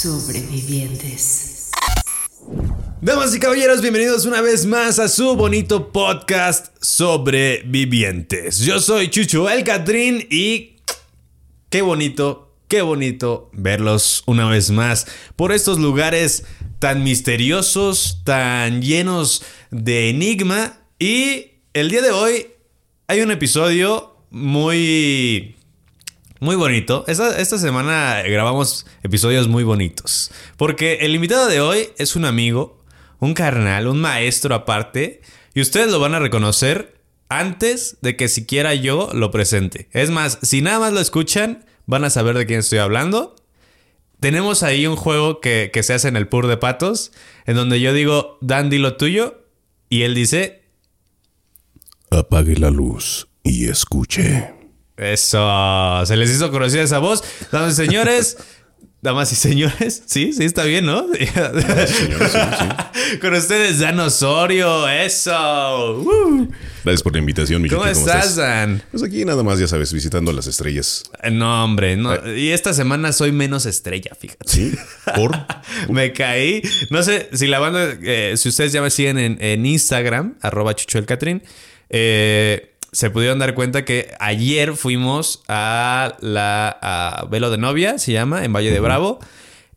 Sobrevivientes. Damas y caballeros, bienvenidos una vez más a su bonito podcast Sobrevivientes. Yo soy Chucho El Catrín y qué bonito, qué bonito verlos una vez más por estos lugares tan misteriosos, tan llenos de enigma. Y el día de hoy hay un episodio muy muy bonito. Esta, semana grabamos episodios muy bonitos. Porque el invitado de hoy es un amigo, un carnal, un maestro aparte. Y ustedes lo van a reconocer antes de que siquiera yo lo presente. Es más, si nada más lo escuchan, van a saber de quién estoy hablando. Tenemos ahí un juego que, que se hace en el Pur de Patos, en donde yo digo, Dan, di lo tuyo. Y él dice... Apague la luz y escuche. Eso, se les hizo conocida esa voz. Damas y señores, damas y señores, sí, sí, está bien, ¿no? Señores, sí, sí. Con ustedes, Dan Osorio, eso. Uh. Gracias por la invitación, mi ¿Cómo, gente, estás, Dan? Pues aquí nada más, ya sabes, visitando las estrellas. No, hombre, no. Y esta semana soy menos estrella, fíjate. ¿Sí? ¿Por? me caí. No sé si la banda, eh, si ustedes ya me siguen en, en Instagram, arroba Chucho el Catrín, eh se pudieron dar cuenta que ayer fuimos a la a Velo de Novia, se llama, en Valle de Bravo.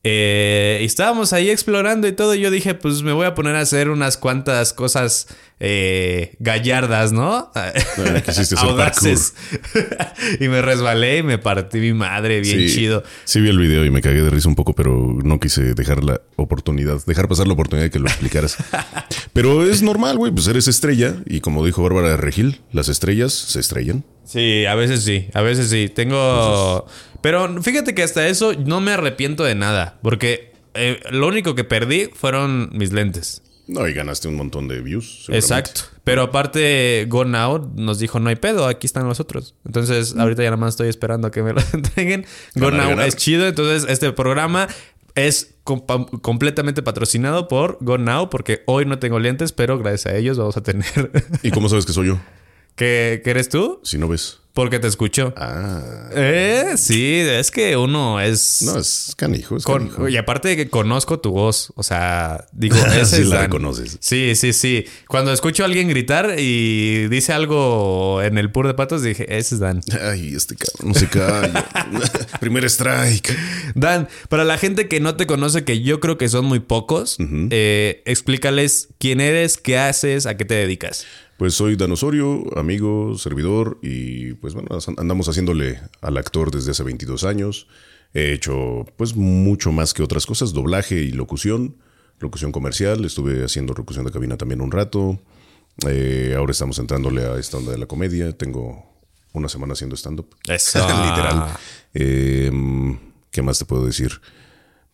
Eh, y estábamos ahí explorando y todo. Y yo dije, pues me voy a poner a hacer unas cuantas cosas eh, gallardas, ¿no? Hacer Audaces. y me resbalé y me partí mi madre, bien Sí, chido. Sí vi el video y me cagué de risa un poco, pero no quise dejar la oportunidad, dejar pasar la oportunidad de que lo explicaras. pero es normal, güey, pues eres estrella y como dijo Bárbara de Regil, las estrellas se estrellan. Sí, a veces sí, a veces sí. Tengo... Pero fíjate que hasta eso no me arrepiento de nada, porque eh, lo único que perdí fueron mis lentes. No, y ganaste un montón de views. Exacto. Pero aparte, Go Now nos dijo, no hay pedo, aquí están los otros. Entonces, ahorita ya nada más estoy esperando a que me los entreguen. Go Now es chido. Entonces, este programa es completamente patrocinado por Go Now, porque hoy no tengo lentes, pero gracias a ellos vamos a tener. ¿Y cómo sabes que soy yo? ¿Qué, qué eres tú? Si no ves. Porque te escucho. Ah. Eh, sí, es que uno es... No, es canijo, es Con- canijo. y aparte de que conozco tu voz, o sea, digo, ese Sí es la Dan. reconoces. Sí, sí, sí. Cuando escucho a alguien gritar y dice algo en el pur de patos, dije, ese es Dan. Ay, este cabrón no se calla. Primer strike. Dan, para la gente que no te conoce, que yo creo que son muy pocos, eh, explícales quién eres, qué haces, a qué te dedicas. Pues soy Dan Osorio, amigo, servidor y pues bueno, andamos haciéndole al actor desde hace 22 años. He hecho pues mucho más que otras cosas, doblaje y locución, locución comercial, estuve haciendo locución de cabina también un rato. Eh, ahora estamos entrándole a esta onda de la comedia, tengo una semana haciendo stand-up. Literal. Eh, ¿Qué más te puedo decir?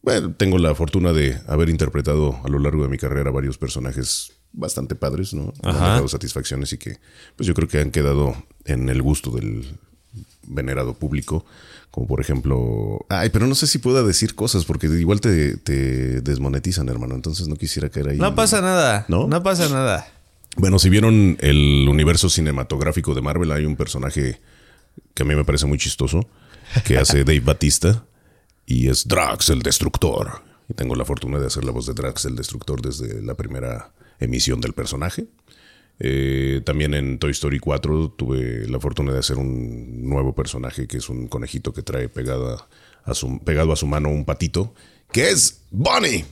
Bueno, tengo la fortuna de haber interpretado a lo largo de mi carrera varios personajes bastante padres, ¿no? Han dado satisfacciones y que, pues yo creo que han quedado en el gusto del venerado público. Como por ejemplo. Ay, pero no sé si pueda decir cosas porque igual te, te desmonetizan, hermano. Entonces no quisiera caer ahí. No pasa nada. ¿No? No pasa nada. Bueno, si vieron el universo cinematográfico de Marvel, hay un personaje que a mí me parece muy chistoso, que hace Dave Batista y es Drax el Destructor. Y tengo la fortuna de hacer la voz de Drax el Destructor desde la primera emisión del personaje. Eh, también en Toy Story 4 tuve la fortuna de hacer un nuevo personaje que es un conejito que trae pegada a su, pegado a su mano un patito, que es Bonnie.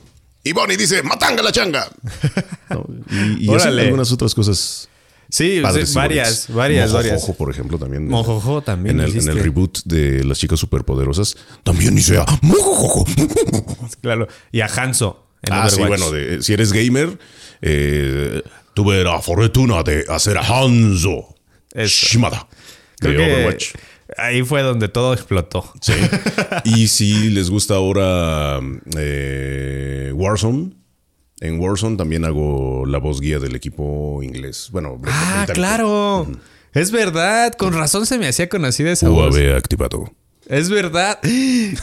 Y Bonnie dice, ¡Matanga la changa! ¿No? Y, y así Órale. algunas otras cosas Sí, padres sí, varias, varias, varias. Mojojojo, por ejemplo, también. Mojojojo también En el, en hiciste. el reboot de Las Chicas Superpoderosas, también dice "Ah, Mojojojo. Claro. Y a Hanzo. En Ah, sí, Overwatch. bueno, de- si eres gamer, eh, tuve la fortuna de hacer a Hanzo Eso. Shimada de Creo que Overwatch. ahí fue donde todo explotó. Sí. y si les gusta ahora eh, Warzone. En Warzone también hago la voz guía del equipo inglés. Bueno, Ah, británico. claro. Es verdad. Con razón se me hacía conocida esa voz. UAV activado. Es verdad.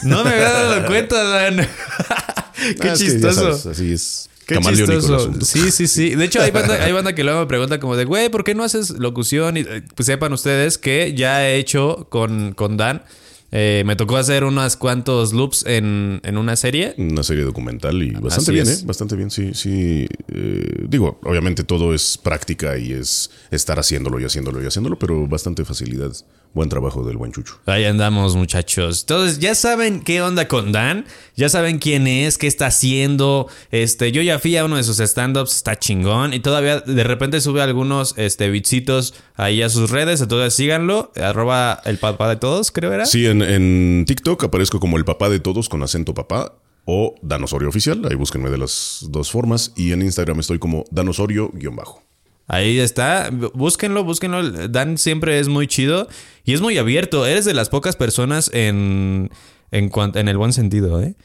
No me había dado cuenta, Dan. Qué Ah, es que chistoso. sabes, así es. Qué chistoso. Sí, sí, sí. De hecho, hay banda, hay banda que luego me pregunta como de, güey, ¿por qué no haces locución? Y eh, pues sepan ustedes que ya he hecho con, con Dan. eh, me tocó hacer unos cuantos loops en, en una serie. Una serie documental y bastante Así bien, es. ¿eh? Bastante bien, sí, sí. eh, digo, obviamente todo es práctica y es estar haciéndolo y haciéndolo y haciéndolo, pero bastante facilidad. Buen trabajo del buen Chucho. Ahí andamos, muchachos. Entonces, ya saben qué onda con Dan. Ya saben quién es, qué está haciendo. Este, yo ya fui a uno de sus stand-ups, está chingón. Y todavía de repente sube algunos este, bitsitos ahí a sus redes. Entonces síganlo. Arroba el papá de todos, creo era. Sí, en, en TikTok aparezco como el papá de todos con acento papá o Danosorio Oficial. Ahí búsquenme de las dos formas. Y en Instagram estoy como Danosorio-bajo. Ahí está. Búsquenlo, búsquenlo. Dan siempre es muy chido y es muy abierto. Eres de las pocas personas en, en, en el buen sentido, ¿eh?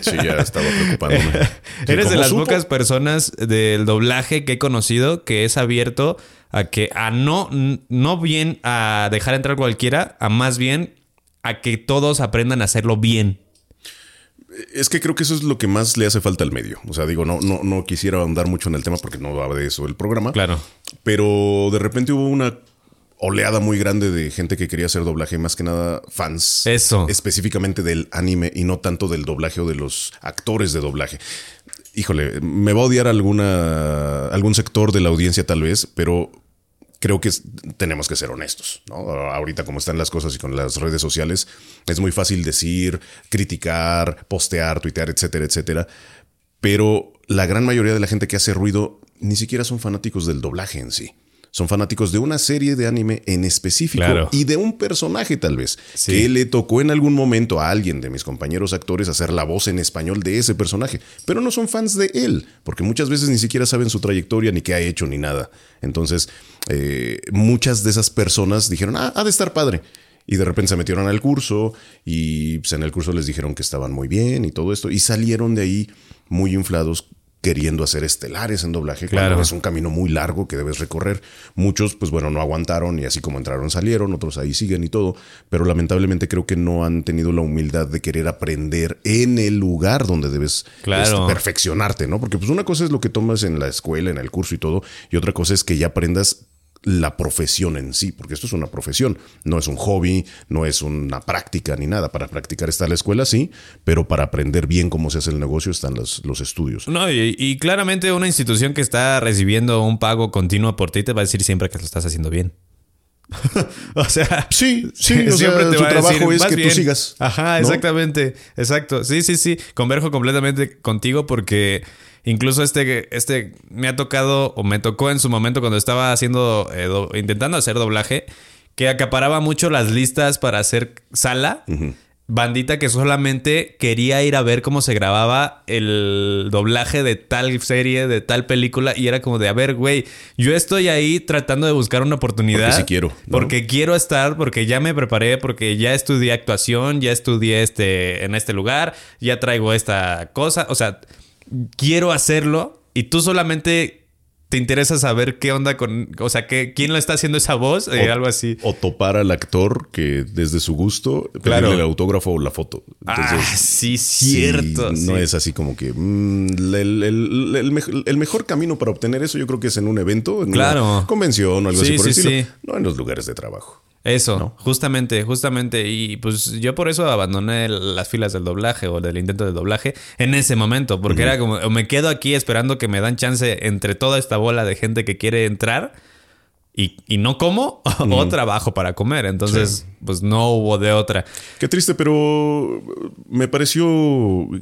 Sí, ya estaba preocupándome. Sí, Eres de ¿cómo las supo? pocas personas del doblaje que he conocido que es abierto a que a no, no bien a dejar entrar cualquiera, a más bien a que todos aprendan a hacerlo bien. Es que creo que eso es lo que más le hace falta al medio. O sea, digo, no, no, no quisiera ahondar mucho en el tema porque no va de eso el programa. Claro. Pero de repente hubo una oleada muy grande de gente que quería hacer doblaje, más que nada fans. Eso. Específicamente del anime y no tanto del doblaje o de los actores de doblaje. Híjole, me va a odiar alguna, algún sector de la audiencia tal vez, pero creo que tenemos que ser honestos, ¿no? Ahorita como están las cosas y con las redes sociales, es muy fácil decir, criticar, postear, tuitear, etcétera, etcétera. Pero la gran mayoría de la gente que hace ruido ni siquiera son fanáticos del doblaje en sí. Son fanáticos de una serie de anime en específico Claro. y de un personaje tal vez, Sí. que le tocó en algún momento a alguien de mis compañeros actores hacer la voz en español de ese personaje, pero no son fans de él, porque muchas veces ni siquiera saben su trayectoria, ni qué ha hecho, ni nada. Entonces, eh, muchas de esas personas dijeron, ah, ha de estar padre. Y de repente se metieron al curso y pues, en el curso les dijeron que estaban muy bien y todo esto, y salieron de ahí muy inflados queriendo hacer estelares en doblaje. Claro. Claro. Es un camino muy largo que debes recorrer. Muchos, pues bueno, no aguantaron y así como entraron, salieron, otros ahí siguen y todo. Pero lamentablemente creo que no han tenido la humildad de querer aprender en el lugar donde debes Claro. este, perfeccionarte, ¿no? Porque pues una cosa es lo que tomas en la escuela, en el curso y todo, y otra cosa es que ya aprendas la profesión en sí, porque esto es una profesión, no es un hobby, no es una práctica ni nada. Para practicar está la escuela, sí, pero para aprender bien cómo se hace el negocio están los, los estudios. No, y, y claramente una institución que está recibiendo un pago continuo por ti te va a decir siempre que lo estás haciendo bien. o sea, Sí, sí, o sea, su va a trabajo es "Vas que tú sigas, Ajá, ¿no? exactamente. Exacto. Sí, sí, sí. Converjo completamente contigo porque incluso este, este me ha tocado o me tocó en su momento cuando estaba haciendo, eh, do- intentando hacer doblaje, que acaparaba mucho las listas para hacer sala. Bandita que solamente quería ir a ver cómo se grababa el doblaje de tal serie, de tal película, y era como de, a ver, güey, yo estoy ahí tratando de buscar una oportunidad. Porque sí quiero, ¿no? Porque quiero estar, porque ya me preparé, porque ya estudié actuación, ya estudié este, en este lugar, ya traigo esta cosa. O sea, quiero hacerlo y tú solamente te interesa saber qué onda con, o sea, qué, quién lo está haciendo esa voz, eh, O- algo así. O topar al actor que desde su gusto Claro. el autógrafo o la foto. ah, Entonces, sí, sí, cierto. no sí. es así como que mm, el, el- el el mejor camino para obtener eso yo creo que es en un evento, en Claro. una convención o algo Sí, así por el estilo. sí. No en los lugares de trabajo. Eso, justamente, justamente. Y pues yo por eso abandoné las filas del doblaje o del intento de doblaje en ese momento, porque era como, o me quedo aquí esperando que me dan chance entre toda esta bola de gente que quiere entrar y, y no como o trabajo para comer. Entonces, pues no hubo de otra. Qué triste, pero me pareció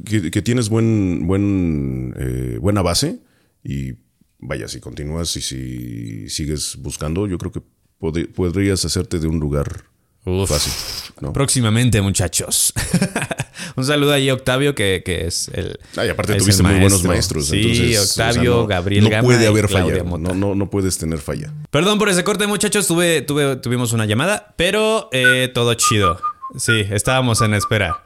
que, que tienes buen, buen, eh, buena base y vaya, si continúas y si sigues buscando, yo creo que pod- podrías hacerte de un lugar Uf. fácil. ¿no? Próximamente, muchachos. Un saludo ahí a Octavio, que, que es el. Ah, y aparte tuviste muy buenos maestro. maestros. Sí, entonces, Octavio, o sea, no- Gabriel No Gama puede haber falla. No, no, no puedes tener falla. Perdón por ese corte, muchachos. Tuve, tuve, tuvimos una llamada, pero eh, todo chido. Sí, estábamos en espera.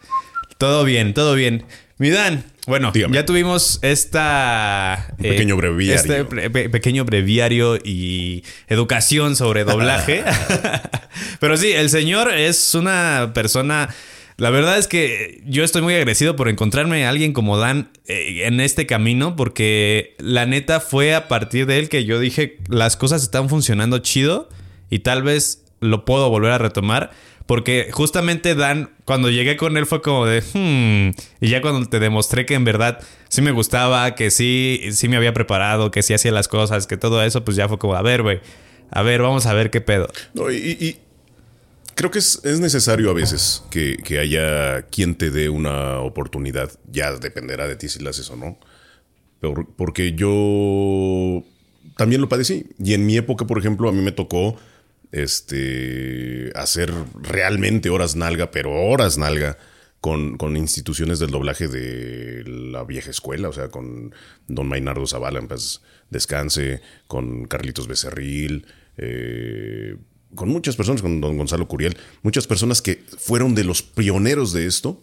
Todo bien, todo bien. Mi Dan, Bueno, Dígame. ya tuvimos esta... Un pequeño breviario. Este pe- pequeño breviario y educación sobre doblaje. Pero sí, el señor es una persona... La verdad es que yo estoy muy agradecido por encontrarme a alguien como Dan eh, en este camino, porque la neta fue a partir de él que yo dije, las cosas están funcionando chido y tal vez lo puedo volver a retomar. Porque justamente Dan, cuando llegué con él fue como de, hmm, y ya cuando te demostré que en verdad sí me gustaba, que sí, sí me había preparado, que sí hacía las cosas, que todo eso, pues ya fue como, a ver, güey, a ver, vamos a ver qué pedo. No, y, creo que es, es necesario a veces que, que haya quien te dé una oportunidad. Ya dependerá de ti si la haces o no. Porque yo también lo padecí. Y en mi época, por ejemplo, a mí me tocó este hacer realmente horas nalga, pero horas nalga. Con, con instituciones del doblaje de la vieja escuela, o sea, con don Mainardo Zavala, en paz descanse, con Carlitos Becerril, eh, con muchas personas, con don Gonzalo Curiel, muchas personas que fueron de los pioneros de esto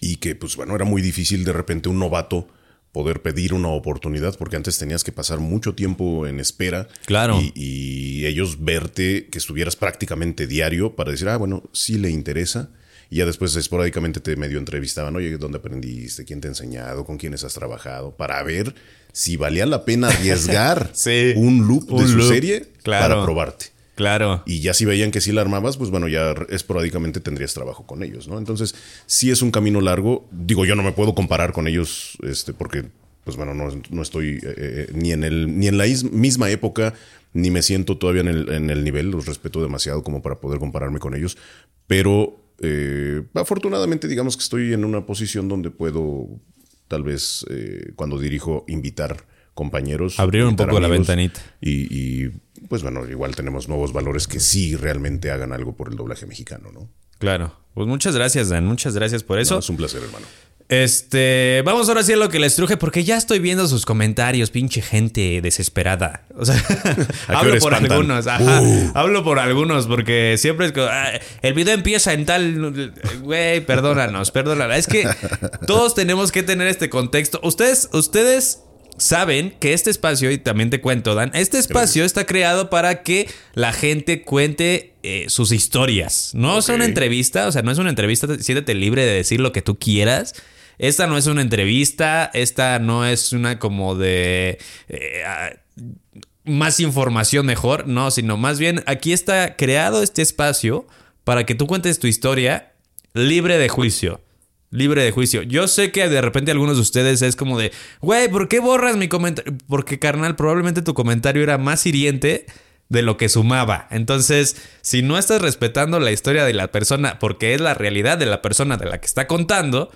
y que, pues bueno, era muy difícil de repente un novato poder pedir una oportunidad porque antes tenías que pasar mucho tiempo en espera. Claro. Y, y ellos verte que estuvieras prácticamente diario para decir, ah, bueno, sí le interesa. Y ya después esporádicamente te medio entrevistaban, oye, ¿dónde aprendiste? ¿Quién te ha enseñado? ¿Con quiénes has trabajado? Para ver si valía la pena arriesgar Sí. un loop de su loop. serie Claro. para probarte. Claro. Y ya si veían que sí la armabas, pues bueno, ya esporádicamente tendrías trabajo con ellos, ¿no? Entonces, sí es un camino largo. Digo, yo no me puedo comparar con ellos, este, porque, pues bueno, no, no estoy eh, eh, ni en el, ni en la is- misma época, ni me siento todavía en el, en el nivel, los respeto demasiado como para poder compararme con ellos. Pero eh, afortunadamente, digamos que estoy en una posición donde puedo, tal vez, cuando dirijo, invitar compañeros. Abrir un poco la ventanita. Y, y, pues bueno, igual tenemos nuevos valores que sí realmente hagan algo por el doblaje mexicano, ¿no? Claro. Pues muchas gracias, Dan. Muchas gracias por eso. No, es un placer, hermano. Este, vamos ahora sí a lo que les truje, porque ya estoy viendo sus comentarios, pinche gente desesperada. O sea, hablo por espantan? algunos, ajá, Uh. hablo por algunos, porque siempre es que "Ah, el video empieza en tal, güey, perdónanos, perdónanos. Es que todos tenemos que tener este contexto. Ustedes, ustedes saben que este espacio, y también te cuento, Dan, este espacio está creado para que la gente cuente eh, sus historias. No es Ok. una entrevista, o sea, no es una entrevista, siéntete libre de decir lo que tú quieras. Esta no es una entrevista, esta no es una como de eh, más información mejor, no, sino más bien aquí está creado este espacio para que tú cuentes tu historia libre de juicio. Libre de juicio. Yo sé que de repente algunos de ustedes es como de, güey, ¿por qué borras mi comentario? Porque, carnal, probablemente tu comentario era más hiriente de lo que sumaba. Entonces, si no estás respetando la historia de la persona, porque es la realidad de la persona de la que está contando,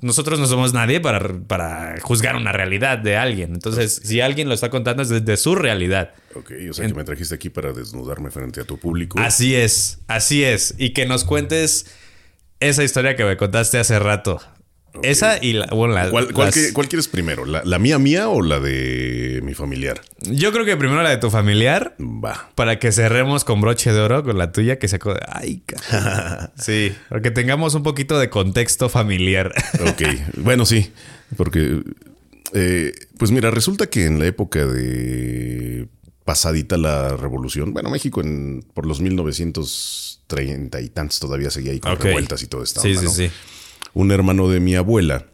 nosotros no somos nadie para, para juzgar una realidad de alguien. Entonces, si alguien lo está contando es desde su realidad. Ok, o sea que me trajiste aquí para desnudarme frente a tu público. Así es, así es. Y que nos cuentes esa historia que me contaste hace rato. Esa y la, bueno, la- ¿Cuál, cuál las- que- cuál quieres primero? ¿La, la mía mía o la de mi familiar? Yo creo que primero la de tu familiar. Va. Para que cerremos con broche de oro con la tuya que se Ay. Sí, porque tengamos un poquito de contexto familiar. Ok, bueno, sí, porque, eh, pues mira, resulta que en la época de pasadita la revolución, bueno, México en, por los 1930 y tantos todavía seguía ahí con revueltas y todo esto. Sí, sí, sí. Un hermano de mi abuela,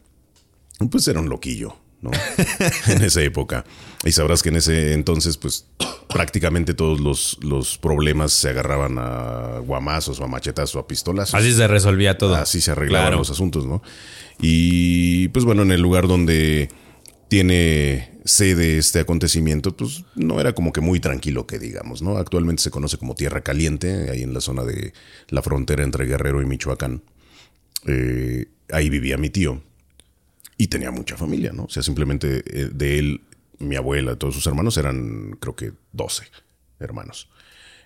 pues era un loquillo, ¿no? en esa época. Y sabrás que en ese entonces, pues prácticamente todos los, los problemas se agarraban a guamazos o a machetazos o a pistolazos. Así se resolvía todo. Así se arreglaban Claro. los asuntos, ¿no? Y pues bueno, en el lugar donde tiene sede este acontecimiento, pues no era como que muy tranquilo que digamos, ¿no? Actualmente se conoce como Tierra Caliente, ahí en la zona de la frontera entre Guerrero y Michoacán. Eh, ahí vivía mi tío y tenía mucha familia, ¿no? O sea, simplemente eh, de él, mi abuela, todos sus hermanos eran, creo que 12 hermanos.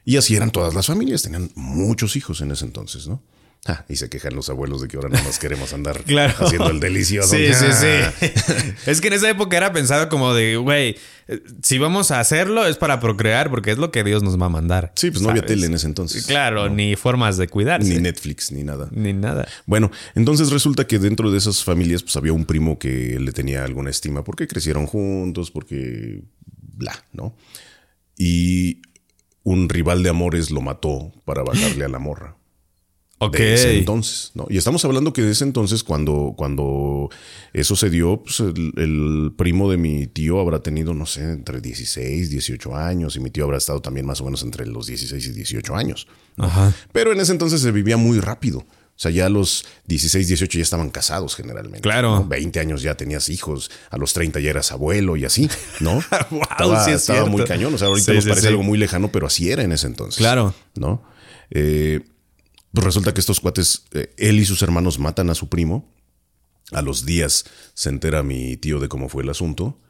Y así eran todas las familias, tenían muchos hijos en ese entonces, ¿no? Ah, y se quejan los abuelos de que ahora nada más queremos andar Claro. haciendo el delicioso. Sí, sí, Ah. sí. es que en esa época era pensado como de, güey, eh, si vamos a hacerlo es para procrear porque es lo que Dios nos va a mandar. Sí, pues no había tele en ese entonces. Claro, ni formas de cuidarse. Ni Netflix, ni nada. Ni nada. Bueno, entonces resulta que dentro de esas familias pues había un primo que le tenía alguna estima porque crecieron juntos, porque bla, ¿no? Y un rival de amores lo mató para bajarle a la morra. Ok. De ese entonces, ¿no? Y estamos hablando que de ese entonces, cuando, cuando eso se dio, pues el, el primo de mi tío habrá tenido, no sé, entre 16, 18 años, y mi tío habrá estado también más o menos entre los 16 y 18 años. ¿no? Ajá. Pero en ese entonces se vivía muy rápido. O sea, ya a los 16, 18 ya estaban casados generalmente. Claro. ¿no? 20 años ya tenías hijos, a los 30 ya eras abuelo y así, ¿no? Wow, estaba sí es estaba muy cañón. O sea, ahorita Sí, nos sí, parece algo muy lejano, pero así era en ese entonces. Claro. ¿No? Eh, pues resulta que estos cuates, eh, él y sus hermanos matan a su primo. A los días se entera mi tío de cómo fue el asunto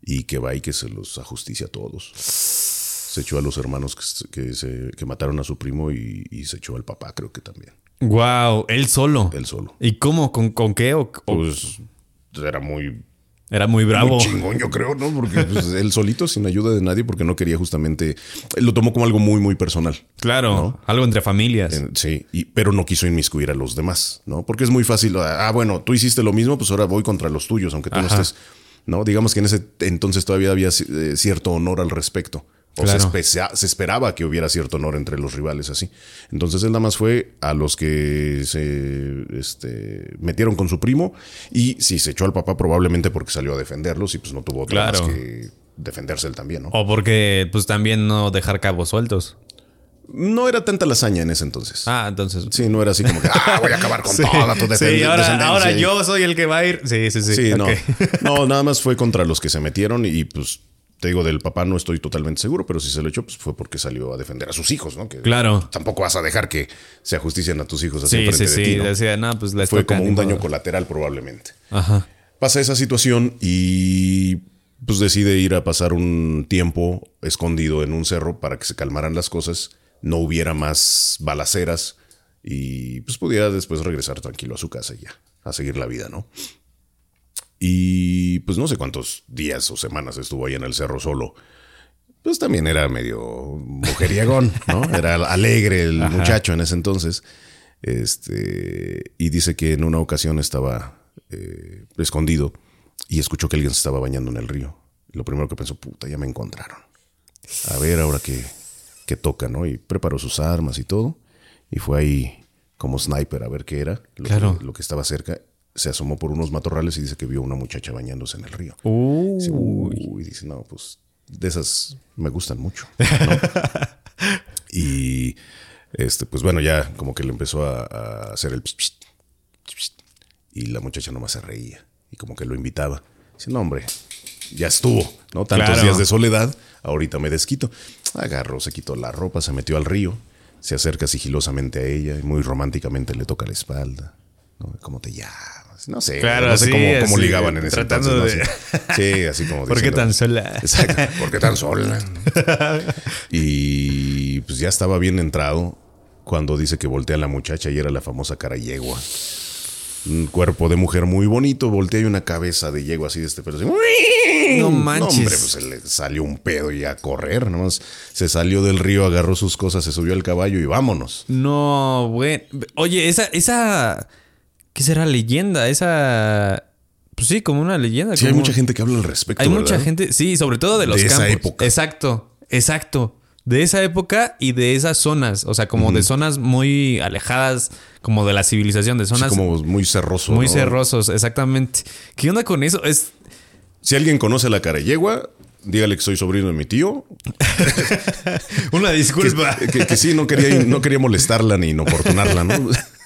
y que va y que se los ajusticia a todos. Se echó a los hermanos que, que, se- que mataron a su primo y, y se echó al papá, creo que también. Wow, él solo. Él solo. ¿Y cómo? ¿Con, con qué? ¿O- o- Pues era muy, era muy bravo. muy chingón, yo creo, ¿no? Porque pues, él solito, sin ayuda de nadie, porque no quería justamente. Él lo tomó como algo muy, muy personal. Claro, ¿no? algo entre familias. En- Sí, y- pero no quiso inmiscuir a los demás, ¿no? Porque es muy fácil. Ah, bueno, tú hiciste lo mismo, pues ahora voy contra los tuyos, aunque tú no estés. No, digamos que en ese entonces todavía había eh, cierto honor al respecto. O Claro. se, espe- se esperaba que hubiera cierto honor entre los rivales, así. Entonces él nada más fue a los que se este, metieron con su primo y sí, se echó al papá probablemente porque salió a defenderlos y pues no tuvo otra Claro. más que defenderse él también, ¿no? O porque, pues también no dejar cabos sueltos. No era tanta la hazaña en ese entonces. Ah, entonces. Sí, no era así como que ah, voy a acabar con toda tu Sí, ahora, yo soy el que va a ir. Sí, sí, sí. Sí, no. No, nada más fue contra los que se metieron y pues te digo, del papá no estoy totalmente seguro, pero si se lo echó, pues fue porque salió a defender a sus hijos, ¿no? Que Claro. Tampoco vas a dejar que se ajusticien a tus hijos así Sí, sí, de sí. ti, ¿no? Decía, no, pues les Fue como un daño colateral probablemente. Ajá. Pasa esa situación y pues decide ir a pasar un tiempo escondido en un cerro para que se calmaran las cosas, no hubiera más balaceras y pues pudiera después regresar tranquilo a su casa y ya, a seguir la vida, ¿no? Y pues no sé cuántos días o semanas estuvo ahí en el cerro solo. Pues también era medio mujeriegón, ¿no? Era alegre el muchacho en ese entonces. Este, y dice que en una ocasión estaba eh, escondido y escuchó que alguien se estaba bañando en el río. Y lo primero que pensó, puta, ya me encontraron. A ver ahora qué, qué toca, ¿no? Y preparó sus armas y todo. Y fue ahí como sniper a ver qué era, lo, Claro. que, lo que estaba cerca. Se asomó por unos matorrales y dice que vio una muchacha bañándose en el río. Uh, Dice, uy, dice, no, pues de esas me gustan mucho. ¿no? y este, pues bueno, ya como que le empezó a, a hacer el psh, psh, psh, psh, y la muchacha nomás se reía y como que lo invitaba. Dice, no, hombre, ya estuvo, ¿no? Tantos Claro. días de soledad, ahorita me desquito. Agarró, se quitó la ropa, se metió al río, se acerca sigilosamente a ella y muy románticamente le toca la espalda. ¿no? ¿Cómo te llamas? No sé, Claro, no sé sí, cómo, cómo ligaban en ese entonces. ¿no? de- Sí, sí, así como ¿Por qué tan sola? Exacto. ¿Por qué tan sola? y pues ya estaba bien entrado cuando dice que voltea a la muchacha y era la famosa cara yegua. Un cuerpo de mujer muy bonito, voltea y una cabeza de yegua así de este pelo. así. No manches. hombre, pues se le salió un pedo y a correr. Nomás se salió del río, agarró sus cosas, se subió al caballo y vámonos. No, güey. Oye, esa, esa. ¿Qué será leyenda? Esa. Pues sí, como una leyenda. Sí, hay mucha gente que habla al respecto. Hay mucha gente, sí, sobre todo de los De esa campos. época. Exacto, exacto. De esa época y de esas zonas. O sea, como de zonas muy alejadas, como de la civilización, de zonas como muy cerroso. muy ¿no? cerrosos, exactamente. ¿Qué onda con eso? Es. Si alguien conoce la cara yegua, dígale que soy sobrino de mi tío. Una Que, disculpa. que- que sí, no quería, no quería molestarla ni inoportunarla, ¿no?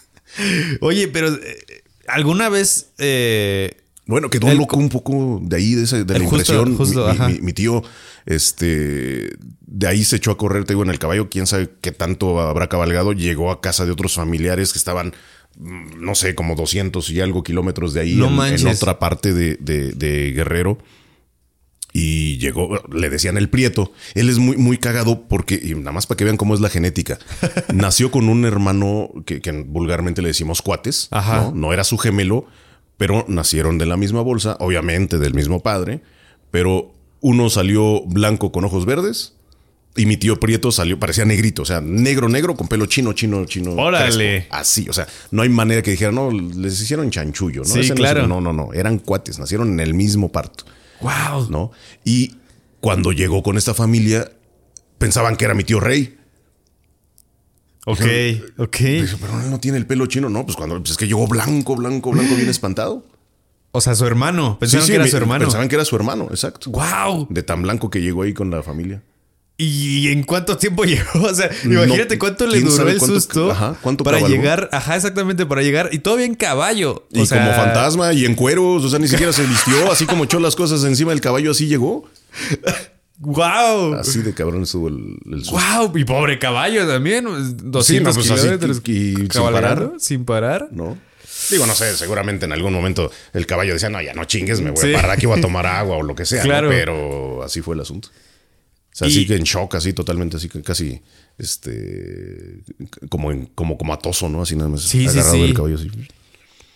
Oye, pero eh, alguna vez. eh, Bueno, quedó El- loco un poco de ahí, de, esa- de la justo- impresión. justo, mi, ajá. mi- mi tío, este, de ahí se echó a correr, te digo, en el caballo. Quién sabe qué tanto habrá cabalgado. Llegó a casa de otros familiares que estaban, mm, no sé, como 200 y algo kilómetros de ahí, No en, en otra parte de, de- de Guerrero. Y llegó, le decían el Prieto. Él es muy, muy cagado porque, y nada más para que vean cómo es la genética, nació con un hermano que, que vulgarmente le decimos cuates. Ajá. ¿no? no era su gemelo, pero nacieron de la misma bolsa, obviamente del mismo padre. Pero uno salió blanco con ojos verdes y mi tío Prieto salió, parecía negrito, o sea, negro, negro con pelo chino, chino, chino. Órale. crespo. Así, o sea, no hay manera que dijeran, no, les hicieron chanchullo, ¿no? Sí, Ese claro. No, no, no, eran cuates, nacieron en el mismo parto. Wow. ¿no? Y cuando llegó con esta familia, pensaban que era mi tío Rey. Ok, ok. Dice, pero él no tiene el pelo chino. No, pues cuando pues es que llegó blanco, blanco, blanco, bien espantado. O sea, su hermano. Sí, sí, que era mi- su hermano. Pensaban que era su hermano, exacto. Wow. De tan blanco que llegó ahí con la familia. ¿Y en cuánto tiempo llegó? O sea, imagínate cuánto le duró el cuánto- susto ajá, cuánto para cabalgó. llegar, ajá, exactamente, para llegar y todavía en caballo. Y sea, como fantasma y en cueros, o sea, ni siquiera se vistió, así como echó las cosas encima del caballo, así llegó. Wow. Así de cabrón estuvo el, el susto. Wow, y pobre caballo también. 200 Sí, no, pues así, kilómetros y- y sin parar. Sin parar. ¿no? Digo, no sé, seguramente en algún momento el caballo decía, no, ya no chingues, me voy Sí. a parar aquí, voy a tomar agua o lo que sea. ¿no? Claro. Pero así fue el asunto. O sea, Y- así que en shock, así totalmente, así que casi, este, como, en, como, como atoso, ¿no? Así nada más Sí, agarrado sí. del caballo así.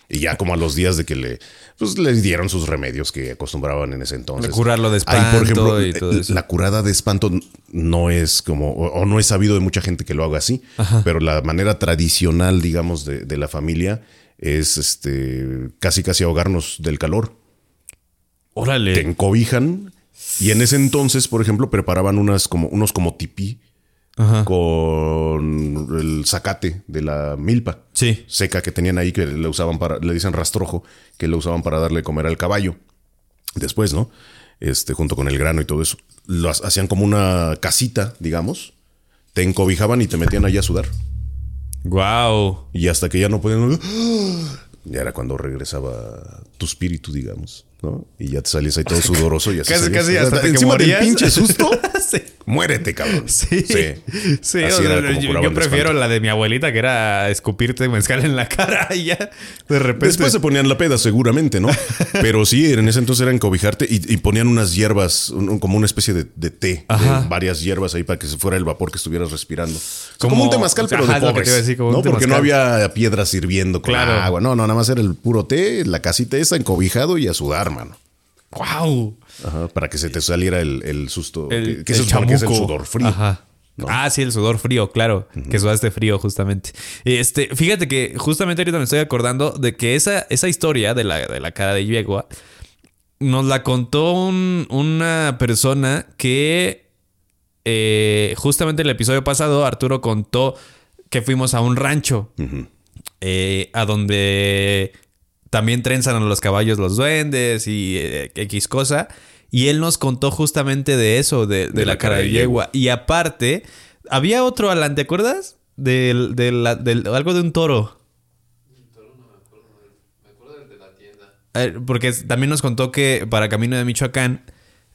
Y ya como a los días de que le, pues les dieron sus remedios que acostumbraban en ese entonces. Curarlo de Ahí, por ejemplo, espanto y todo eso. la curada de espanto no es como, o, o no es sabido de mucha gente que lo haga así, pero la manera tradicional, digamos, de, de la familia es este casi casi ahogarnos del calor. Órale. Te encobijan y en ese entonces, por ejemplo, preparaban unas como, unos como tipí Ajá. con el zacate de la milpa Sí. seca que tenían ahí que le usaban para, le dicen rastrojo, que le usaban para darle comer al caballo. Después, ¿no? Este, junto con el grano y todo eso. Lo ha- hacían como una casita, digamos. Te encobijaban y te metían allá a sudar. Wow. Y hasta que ya no podían. Ya era cuando regresaba tu espíritu, digamos, ¿no? Y ya te salías ahí todo sudoroso y así. Casi, casi hasta Encima del morías. pinche susto. sí. Muérete, cabrón. Sí. Sí, o sea, yo, prefiero la de mi abuelita, que era escupirte mezcal en la cara y ya de repente. Después se ponían la peda, seguramente, ¿no? Pero sí, en ese entonces era encobijarte y, y ponían unas hierbas, un- como una especie de, de té, de varias hierbas ahí para que se fuera el vapor que estuvieras respirando. Como- Como, un temazcal, pero Ajá, de pobres. decir, como ¿no? Porque no había piedras sirviendo con Claro. agua. No, no, nada más era el puro té, la casita esa, encobijado y a sudar, mano. ¡Wow! Ajá, para que se te saliera el, el susto. El, que, que el que es el chamuco. sudor frío. Ajá. ¿no? Ah, sí, el sudor frío, claro. Que sudaste frío, justamente. Este, fíjate que justamente ahorita me estoy acordando de que esa, esa historia de la, de la cara de yegua nos la contó un- una persona que eh, justamente el episodio pasado Arturo contó que fuimos a un rancho eh, a donde también trenzan a los caballos los duendes y eh, X cosa. Y él nos contó justamente de eso, de, de la, cara de yegua. Y aparte, había otro Alan, ¿te acuerdas? Del, del- la- del- algo de un toro. Eh, Porque también nos contó que para Camino de Michoacán,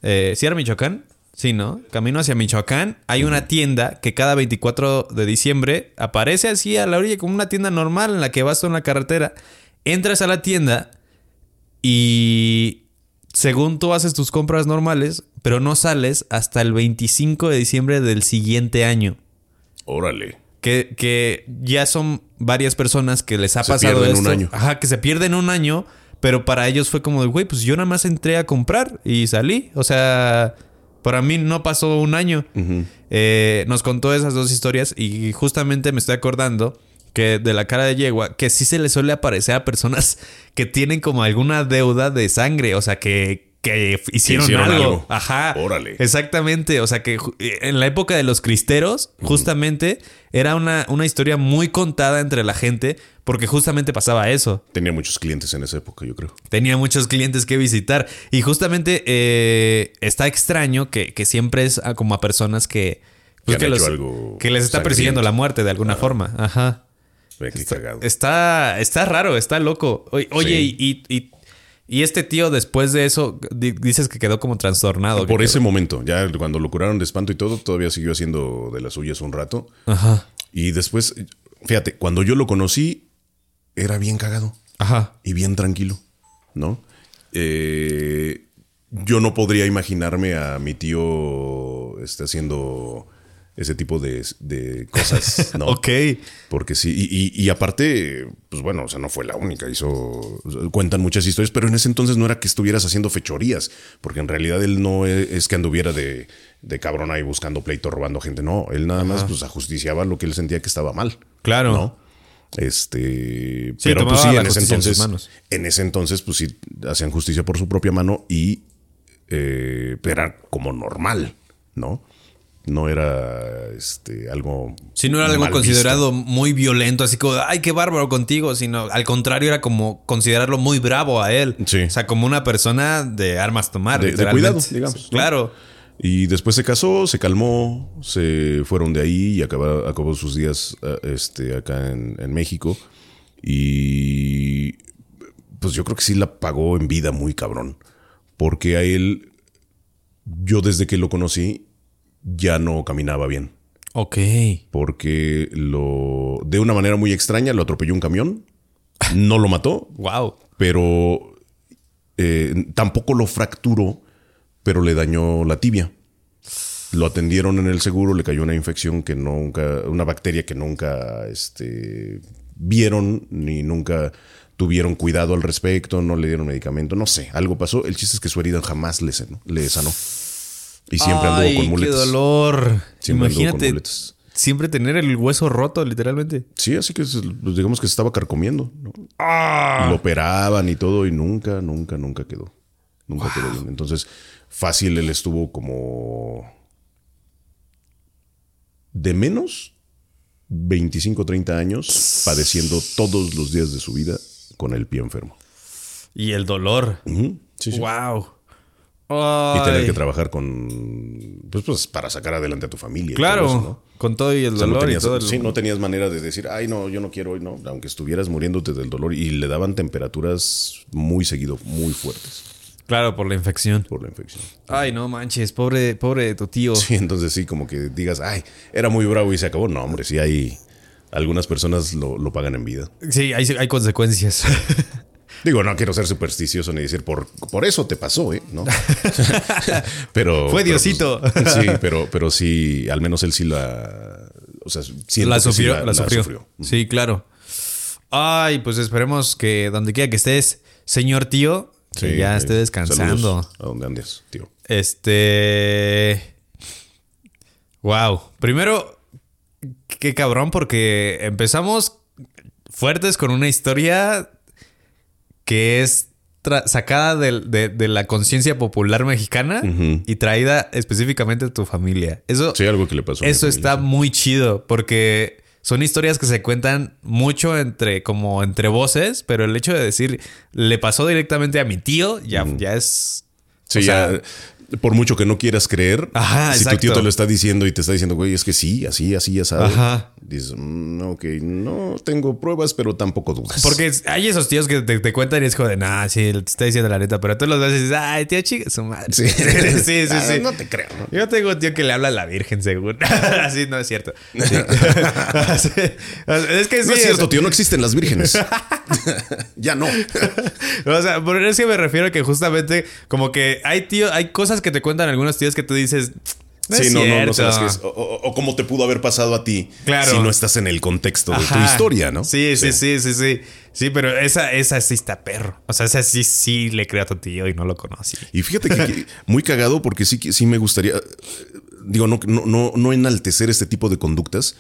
eh, ¿sí era Michoacán? Sí, ¿no? Camino hacia Michoacán, hay una tienda que cada 24 de diciembre aparece así a la orilla como una tienda normal en la que vas tú en la carretera. Entras a la tienda y según tú haces tus compras normales, pero no sales hasta el 25 de diciembre del siguiente año. Órale. Que, que ya son varias personas que les ha Se pasado pierden un esto. año. Ajá, que se pierden un año, pero para ellos fue como de, güey, pues yo nada más entré a comprar y salí. O sea, para mí no pasó un año. Eh, nos contó esas dos historias y justamente me estoy acordando que de la cara de yegua, que sí se le suele aparecer a personas que tienen como alguna deuda de sangre, o sea, que, que hicieron, hicieron algo. algo. Ajá. Órale. Exactamente, o sea que en la época de los cristeros, justamente era una, una historia muy contada entre la gente porque justamente pasaba eso. Tenía muchos clientes en esa época, yo creo. Tenía muchos clientes que visitar y justamente eh, está extraño que, que siempre es como a personas que, pues, Que han que, hecho los- algo que les está sangriento. persiguiendo la muerte de alguna forma. Ajá. Ve qué cagado. Está, está raro, está loco. Oye, oye, Sí. y, y, y este tío después de eso di- dices que quedó como trastornado. Por ese momento, ya cuando lo curaron de espanto y todo, todavía siguió haciendo de las suyas un rato. Ajá. Y después, fíjate, cuando yo lo conocí, era bien cagado Ajá. y bien tranquilo, ¿no? Eh, yo no podría imaginarme a mi tío este, haciendo ese tipo de, de cosas, ¿no? Ok. Porque sí, y, y- y aparte, pues bueno, o sea, no fue la única, hizo, cuentan muchas historias, pero en ese entonces no era que estuvieras haciendo fechorías, porque en realidad él no es, es que anduviera de, de cabrón ahí buscando pleito, robando gente, no, él nada más pues ajusticiaba lo que él sentía que estaba mal. Claro. ¿no? Este, Sí, pero pues sí, en ese en entonces, en ese entonces, pues sí, hacían justicia por su propia mano y eh, era como normal, ¿no? No era este algo. Si no era algo visto. considerado muy violento, así como, ay, qué bárbaro contigo, sino al contrario era como considerarlo muy bravo a él. Sí. O sea, como una persona de armas tomar. De- cuidado, digamos, ¿no? Claro. Y después se casó, se calmó, se fueron de ahí y acabó, acabó sus días eh, este, acá en, en México. Y pues yo creo que sí la pagó en vida muy cabrón. Porque a él, yo desde que lo conocí, ya no caminaba bien. Ok. Porque lo, de una manera muy extraña, lo atropelló un camión. No lo mató, Wow. pero eh, tampoco lo fracturó, pero le dañó la tibia. Lo atendieron en el seguro, le cayó una infección que nunca, una bacteria que nunca este, vieron ni nunca tuvieron cuidado al respecto, no le dieron medicamento, no sé, algo pasó. El chiste es que su herida jamás le sanó. Le sanó. Y siempre anduvo Ay, con muletas. Qué dolor. Siempre anduvo con Imagínate. muletas. Siempre tener el hueso roto, literalmente. Sí, así que pues, digamos que se estaba carcomiendo. ¿no? Ah. Lo operaban y todo y nunca, nunca, nunca quedó. Nunca quedó bien. Entonces, fácil él estuvo como de menos 25, 30 años padeciendo todos los días de su vida con el pie enfermo. Y el dolor. Sí, sí. Wow. Y tener que trabajar con, pues, pues, para sacar adelante a tu familia. y Claro. todo eso, ¿no? Con todo y el O sea, no dolor tenías, y todo. el- sí, no tenías manera de decir, ay, no, yo no quiero hoy, no. Aunque estuvieras muriéndote del dolor y le daban temperaturas muy seguido, muy fuertes Claro, por la infección. por la infección. Ay, no manches, pobre, pobre de tu tío. Sí, entonces sí, como que digas, ay, era muy bravo y se acabó. No, hombre, sí hay. Algunas personas lo, lo pagan en vida. Sí, hay, hay consecuencias. Digo, no quiero ser supersticioso ni decir por, por eso te pasó, ¿eh? ¿No? pero. Fue pero, Diosito. pues, sí, pero, pero sí, al menos él sí la. O sea, la que sí sufrió, la, sufrió. Sí, claro. Ay, pues esperemos que donde quiera que estés, señor tío, que Sí, ya esté descansando. saludos A donde andes, tío. Este. Wow. Primero, qué cabrón, porque empezamos fuertes con una historia que es sacada de, de la conciencia popular mexicana y traída específicamente a tu familia. Eso, Sí, algo que le pasó. a eso está muy chido porque son historias que se cuentan mucho entre como entre voces, pero el hecho de decir le pasó directamente a mi tío ya, ya es Sí, o sea- ya. Por mucho que no quieras creer, Ajá, si exacto. tu tío te lo está diciendo y te está diciendo, güey, es que sí, así, así, ya sabes. Ajá. Dices, mm, ok, no tengo pruebas, pero tampoco dudas. Porque hay esos tíos que te, te cuentan y es como de, nah, sí, te está diciendo la neta, pero tú los ves y dices, ay, tío, chica, su madre. Sí. sí, sí, sí. Ah, No te creo, ¿no? Yo tengo un tío que le habla a la Virgen, seguro. Así no es cierto. Sí. es que sí. no es cierto, tío, no existen las vírgenes. ya no. O sea, pero es que me refiero a que justamente como que hay tío, hay cosas que te cuentan algunos tíos que tú dices, no sí, es no, no, no sabes qué es. O, o- o cómo te pudo haber pasado a ti Claro. si no estás en el contexto de tu historia, ¿no? Sí, sí, sí, sí, sí. Sí, pero esa, esa sí está perro. O sea, esa sí, sí le creo a tu tío y no lo conocí. Y fíjate que, muy cagado porque sí, sí me gustaría, digo, no, no, no, no enaltecer este tipo de conductas,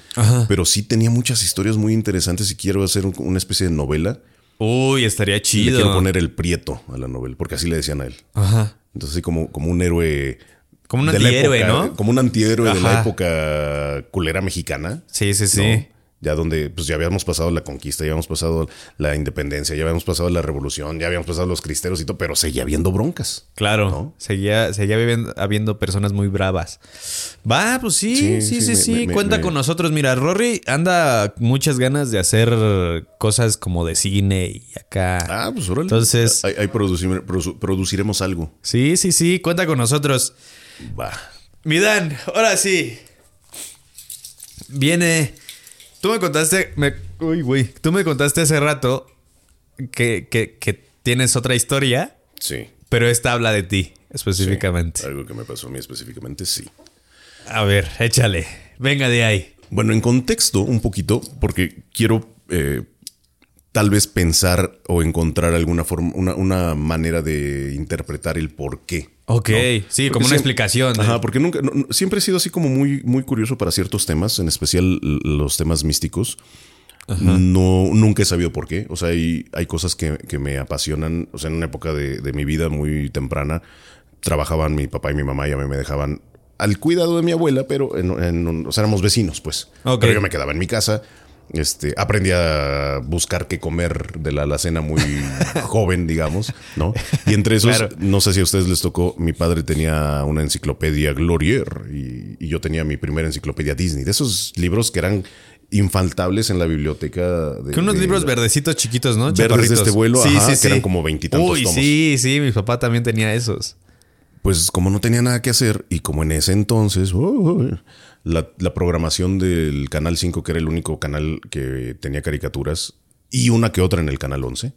pero sí tenía muchas historias muy interesantes y quiero hacer un- una especie de novela. Uy, estaría Y le chido. quiero poner el prieto a la novela, porque así le decían a él. Ajá. Entonces, como, como un héroe. Como un antihéroe, época- ¿no? Como un antihéroe de la época culera mexicana. Sí, sí, sí. ¿no? Ya donde pues ya habíamos pasado la conquista, ya habíamos pasado la independencia, ya habíamos pasado la revolución, ya habíamos pasado los cristeros y todo, pero seguía habiendo broncas. Claro. ¿No? Seguía, seguía habiendo, habiendo personas muy bravas. Va, pues sí, sí, Sí, sí, sí. sí, me- me- Cuenta me- con nosotros. Mira, Rory anda muchas ganas de hacer cosas como de cine y acá. Ah, pues órale. Entonces- ahí, ahí producir- produ- produciremos algo. Sí, sí, sí. Cuenta con nosotros. Va. Mi Dan, ahora sí. Viene. Tú me contaste. Me, uy, güey. Tú me contaste hace rato que, que, que tienes otra historia. Sí. Pero esta habla de ti, específicamente. Algo que me pasó a mí específicamente, sí. A ver, échale. Venga de ahí. Bueno, en contexto un poquito, porque quiero eh, tal vez pensar o encontrar alguna forma, una, una manera de interpretar el por qué. Ok, ¿no? sí, Porque como una explicación. ¿eh? Ajá, porque nunca, no- siempre he sido así como muy, muy curioso para ciertos temas, en especial los temas místicos. No, nunca he sabido por qué. O sea, hay, hay cosas que, que me apasionan. O sea, en una época de, de mi vida muy temprana, trabajaban mi papá y mi mamá y a mí me dejaban al cuidado de mi abuela, pero en, en un- o sea, éramos vecinos, pues. Ok. Pero yo me quedaba en mi casa. Este, aprendí a buscar qué comer de la alacena muy joven, digamos, ¿no? Y entre esos, Claro. no sé si a ustedes les tocó, mi padre tenía una enciclopedia Glorier y, y yo tenía mi primera enciclopedia Disney, de esos libros que eran infaltables en la biblioteca. De, Que unos de libros verdecitos chiquitos, ¿no? Verdes de este vuelo, ajá, que eran como veintitantos Uy, tomos. sí, sí, mi papá también tenía esos. Pues como no tenía nada que hacer y como en ese entonces oh, la, la programación del Canal 5, que era el único canal que tenía caricaturas, y una que otra en el Canal 11,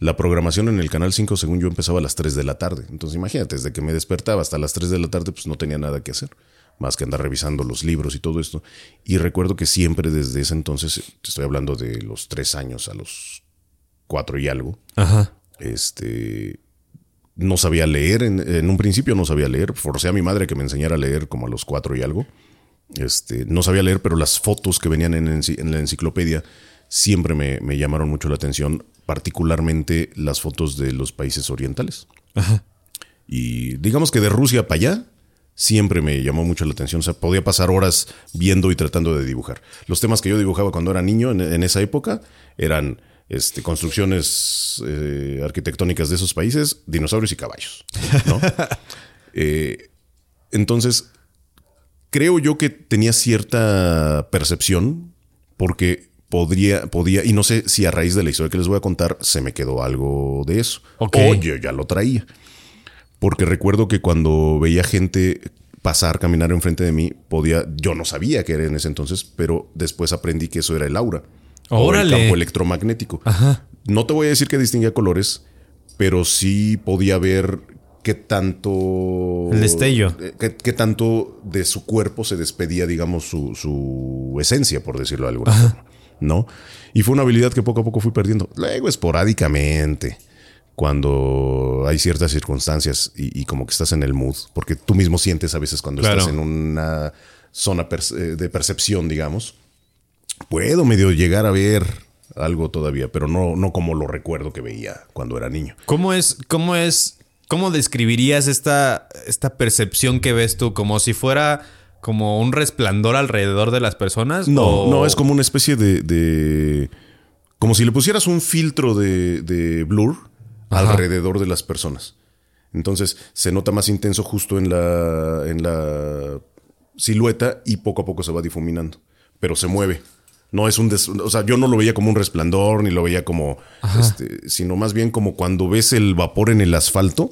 la programación en el Canal 5, según yo, empezaba a las 3 de la tarde. Entonces imagínate, desde que me despertaba hasta las 3 de la tarde, pues no tenía nada que hacer, más que andar revisando los libros y todo esto. Y recuerdo que siempre desde ese entonces, te estoy hablando de los 3 años a los 4 y algo, Ajá. este no sabía leer en, en un principio no sabía leer forcé a mi madre que me enseñara a leer como a los cuatro y algo este no sabía leer pero las fotos que venían en, la enciclopedia siempre me, me llamaron mucho la atención particularmente las fotos de los países orientales y digamos que de Rusia para allá siempre me llamó mucho la atención. O sea, podía pasar horas viendo y tratando de dibujar. Los temas que yo dibujaba cuando era niño en, en esa época eran este, construcciones eh, arquitectónicas de esos países, dinosaurios y caballos. ¿no? Eh, entonces, creo yo que tenía cierta percepción porque podría, podía, y no sé si a raíz de la historia que les voy a contar se me quedó algo de eso. Ok. O yo ya lo traía. Porque recuerdo que cuando veía gente pasar, caminar enfrente de mí, podía, yo no sabía que era en ese entonces, pero después aprendí que eso era el aura. O Órale. el campo electromagnético. No te voy a decir que distinguía colores, pero sí podía ver qué tanto. El destello. eh, Qué, tanto de su cuerpo se despedía, digamos, su, su esencia, por decirlo de alguna forma. ¿No? Y fue una habilidad que poco a poco fui perdiendo. Luego, esporádicamente cuando hay ciertas circunstancias y, y como que estás en el mood, porque tú mismo sientes a veces cuando Claro. estás en una zona perce- eh, de percepción, digamos, puedo medio llegar a ver algo todavía, pero no, no como lo recuerdo que veía cuando era niño. ¿Cómo es, cómo es, cómo describirías esta, esta percepción que ves tú? ¿Como si fuera como un resplandor alrededor de las personas? No, ¿O- no, es como una especie de, de- como si le pusieras un filtro de, de blur Ajá. alrededor de las personas. Entonces se nota más intenso justo en la, en la silueta y poco a poco se va difuminando, pero se mueve. No es un, des- o sea, yo no lo veía como un resplandor ni lo veía como, este, sino más bien como cuando ves el vapor en el asfalto,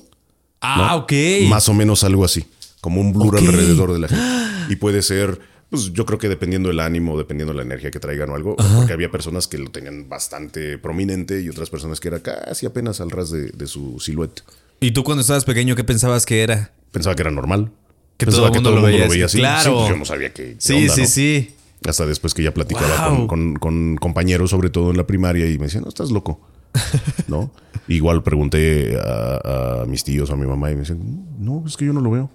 Ah, ¿no? ok. Más o menos algo así, como un blur alrededor de la gente. Y puede ser, pues yo creo que dependiendo del ánimo, dependiendo de la energía que traigan o algo, porque había personas que lo tenían bastante prominente y otras personas que era casi apenas al ras de, de su silueta. ¿Y tú cuando estabas pequeño qué pensabas que era? Pensaba que era normal. Que Pensaba todo el mundo lo veía así. Claro. Sí, pues yo no sabía que. Sí, onda, sí, ¿no? sí. Hasta después que ya platicaba Wow. con, con- con compañeros, sobre todo en la primaria, y me decían, no, estás loco. ¿No? Igual pregunté a, a mis tíos, a mi mamá, y me decían, no, es que yo no lo veo.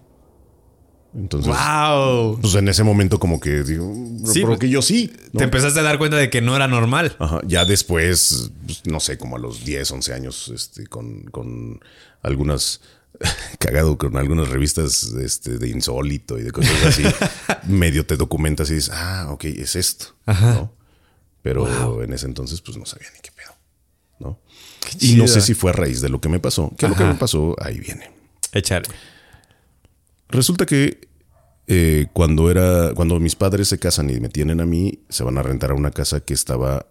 Entonces, ¡Wow! pues en ese momento como que digo, Sí, pero que yo sí. ¿no? Te empezaste a dar cuenta de que no era normal. Ajá, Ya después, pues, no sé, como a los 10, 11 años, este, con, con algunas, cagado, con algunas revistas este, de insólito y de cosas así, medio te documentas y dices, ah, ok, es esto. ¿no? Pero en ese entonces, pues no sabía ni qué. Y no sé si fue a raíz de lo que me pasó, que lo que me pasó, ahí viene. Échale. Resulta que eh, cuando era, cuando mis padres se casan y me tienen a mí, se van a rentar a una casa que estaba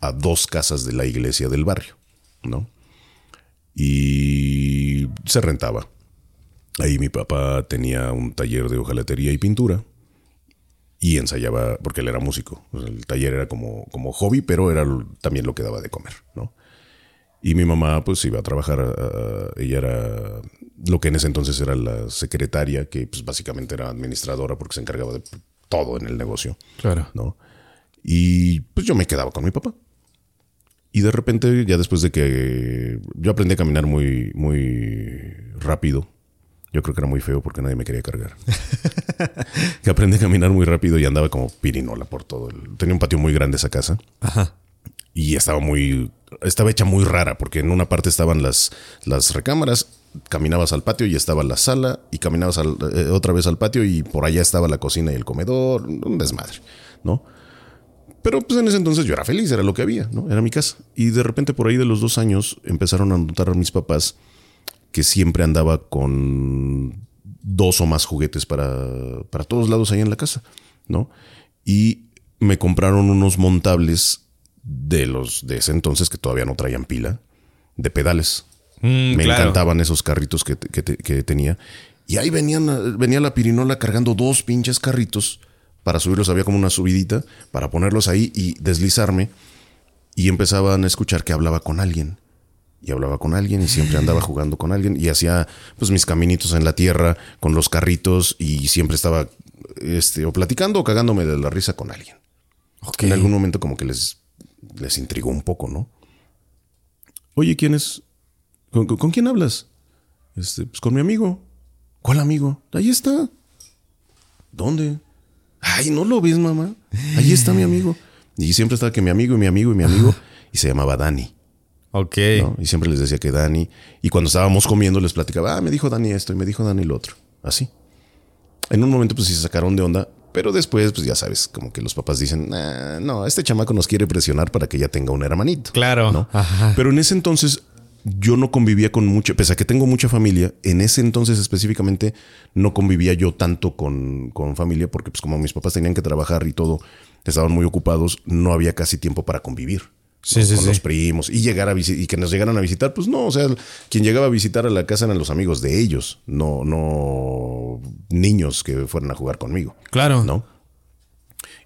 a dos casas de la iglesia del barrio, ¿no? Y se rentaba. Ahí mi papá tenía un taller de hojalatería y pintura y ensayaba, porque él era músico. O sea, el taller era como, como hobby, pero era también lo que daba de comer, ¿no? Y mi mamá pues iba a trabajar, ah, ella era lo que en ese entonces era la secretaria, que pues básicamente era administradora porque se encargaba de todo en el negocio, Claro. ¿no? Y pues yo me quedaba con mi papá. Y de repente, ya después de que yo aprendí a caminar muy, muy rápido, yo creo que era muy feo porque nadie me quería cargar. que aprendí a caminar muy rápido y andaba como pirinola por todo. el- Tenía un patio muy grande esa casa Ajá. y estaba muy estaba hecha muy rara porque en una parte estaban las las recámaras caminabas al patio y estaba la sala y caminabas al- eh, otra vez al patio y por allá estaba la cocina y el comedor un desmadre no pero pues en ese entonces yo era feliz era lo que había no era mi casa. Y de repente por ahí de los dos años empezaron a notar a mis papás que siempre andaba con dos o más juguetes para, para todos lados ahí en la casa, ¿no? Y me compraron unos montables de los de ese entonces que todavía no traían pila, de pedales. Mm, me claro. encantaban esos carritos que, que- que tenía. Y ahí venían, venía la pirinola cargando dos pinches carritos para subirlos. Había como una subidita para ponerlos ahí y deslizarme. Y empezaban a escuchar que hablaba con alguien y hablaba con alguien y siempre andaba jugando con alguien y hacía pues mis caminitos en la tierra con los carritos y siempre estaba este o platicando o cagándome de la risa con alguien. En algún momento como que les les intrigó un poco, ¿no? Oye, ¿quién es? ¿Con, con- con quién hablas? Este, pues con mi amigo. ¿Cuál amigo? Ahí está. ¿Dónde? Ay, no lo ves, mamá. Ahí está mi amigo. Y siempre estaba que mi amigo y mi amigo y mi amigo. Y se llamaba Dani. Ok. ¿no? Y siempre les decía que Dani. Y cuando estábamos comiendo les platicaba, ah, me dijo Dani esto y me dijo Dani lo otro. Así. En un momento pues se sacaron de onda, pero después pues ya sabes, como que los papás dicen, "Ah, no, este chamaco nos quiere presionar para que ya tenga un hermanito. Claro. ¿no? Ajá. Pero en ese entonces yo no convivía con mucha, pese a que tengo mucha familia, en ese entonces específicamente no convivía yo tanto con, con familia porque pues como mis papás tenían que trabajar y todo, estaban muy ocupados, no había casi tiempo para convivir. Sí, ¿no? sí, con sí. los primos y llegar a y que nos llegaran a visitar, pues no, o sea, quien llegaba a visitar a la casa eran los amigos de ellos, no, no niños que fueran a jugar conmigo. Claro. ¿no?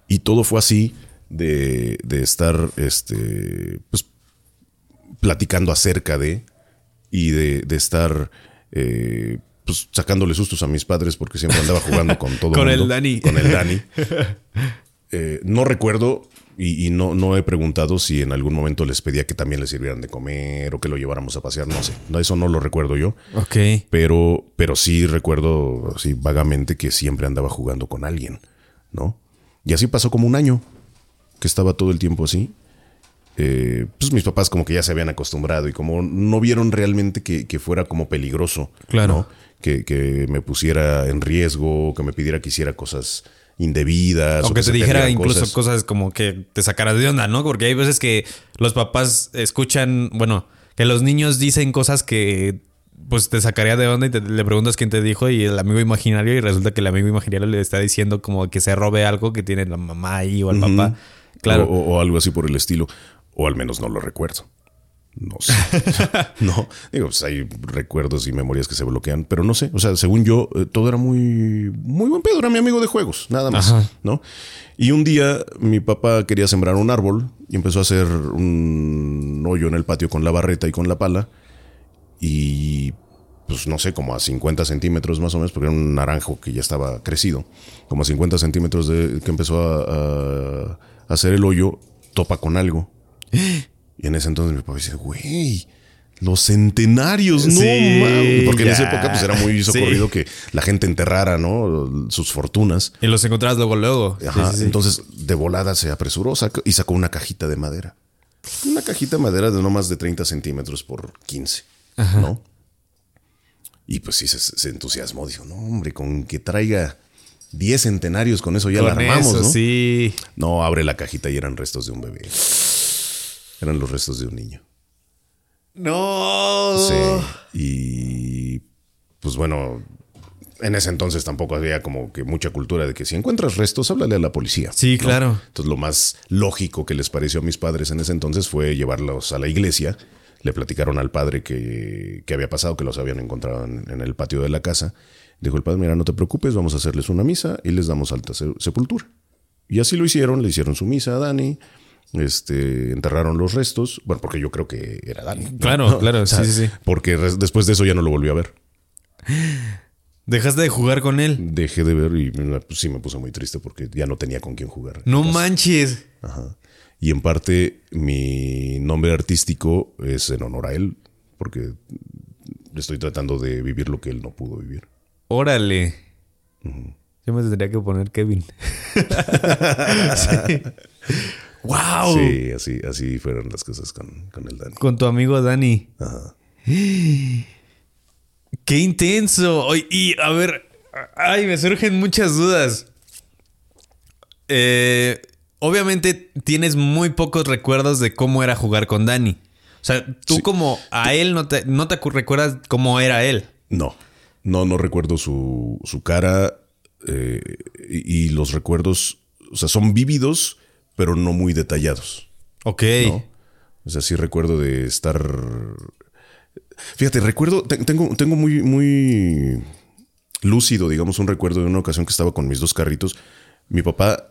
Y todo fue así de, de estar, este, pues, platicando acerca de y de, de estar, eh, pues, sacándole sustos a mis padres porque siempre andaba jugando con todo Con el mundo. Dani. Con el Dani. Eh, no recuerdo y, y no, no he preguntado si en algún momento les pedía que también les sirvieran de comer o que lo lleváramos a pasear, no sé. Eso no lo recuerdo yo. Ok. Pero, pero sí recuerdo así vagamente que siempre andaba jugando con alguien, ¿no? Y así pasó como un año, que estaba todo el tiempo así. Eh, pues mis papás como que ya se habían acostumbrado y como no vieron realmente que, que fuera como peligroso, Claro. ¿no? Que, que me pusiera en riesgo, que me pidiera que hiciera cosas indebidas. o Aunque que te dijera incluso cosas. como que te sacaras de onda, ¿no? Porque hay veces que los papás escuchan, bueno, que los niños dicen cosas que pues te sacaría de onda y te- le preguntas quién te dijo y el amigo imaginario y resulta que el amigo imaginario le está diciendo como que se robe algo que tiene la mamá ahí o el papá. Claro. O, o- o algo así por el estilo. O al menos no lo recuerdo. No sé. no, digo, pues hay recuerdos y memorias que se bloquean, pero no sé. O sea, según yo, eh, todo era muy, muy buen pedo. Era mi amigo de juegos, nada más. Ajá. ¿No? Y un día mi papá quería sembrar un árbol y empezó a hacer un hoyo en el patio con la barreta y con la pala. Y pues no sé, como a 50 centímetros más o menos, porque era un naranjo que ya estaba crecido, como a 50 centímetros de que empezó a, a- a hacer el hoyo, topa con algo. Y en ese entonces mi papá dice, güey, los centenarios, no Sí, mames". Porque en esa época pues era muy Sí. socorrido que la gente enterrara, ¿no? Sus fortunas. Y los encontrabas luego, luego. Ajá, Sí. Entonces, de volada se apresuró sacó- y sacó una cajita de madera. Una cajita de madera de no más de 30 centímetros por 15, ¿no? Y pues sí, se, se entusiasmó. Dijo, no, hombre, con que traiga 10 centenarios, con eso ya la armamos, eso, ¿no? sí. No, abre la cajita y eran restos de un bebé. Eran los restos de un niño. No. Sí. Y pues bueno, en ese entonces tampoco había como que mucha cultura de que si encuentras restos, háblale a la policía. Sí, ¿no? claro. Entonces lo más lógico que les pareció a mis padres en ese entonces fue llevarlos a la iglesia. Le platicaron al padre que, que había pasado, que los habían encontrado en, en el patio de la casa. Dijo el padre, mira, no te preocupes, vamos a hacerles una misa y les damos alta se- sepultura. Y así lo hicieron, le hicieron su misa a Dani, este, enterraron los restos. Bueno, porque yo creo que era Dani. ¿no? Claro, claro, O sea, sí, sí, sí. Porque después de eso ya no lo volví a ver. Dejaste de jugar con él. Dejé de ver y pues, sí me puse muy triste porque ya no tenía con quién jugar. No manches. Ajá. Y en parte mi nombre artístico es en honor a él, porque estoy tratando de vivir lo que él no pudo vivir. Órale. Yo me tendría que poner Kevin. sí. Wow. Sí, así, así fueron las cosas con, con el Dani. Con tu amigo Dani. Ajá. Qué intenso. Y a ver, ay, me surgen muchas dudas. Eh, obviamente tienes muy pocos recuerdos de cómo era jugar con Dani. O sea, tú Sí. como a él no te, no te recuerdas cómo era él. No, no, no recuerdo su, su cara eh, y, y los recuerdos, o sea, son vívidos, pero no muy detallados. Ok. ¿no? O sea, sí recuerdo de estar. Fíjate, recuerdo, te- tengo, tengo muy, muy lúcido, digamos, un recuerdo de una ocasión que estaba con mis dos carritos. Mi papá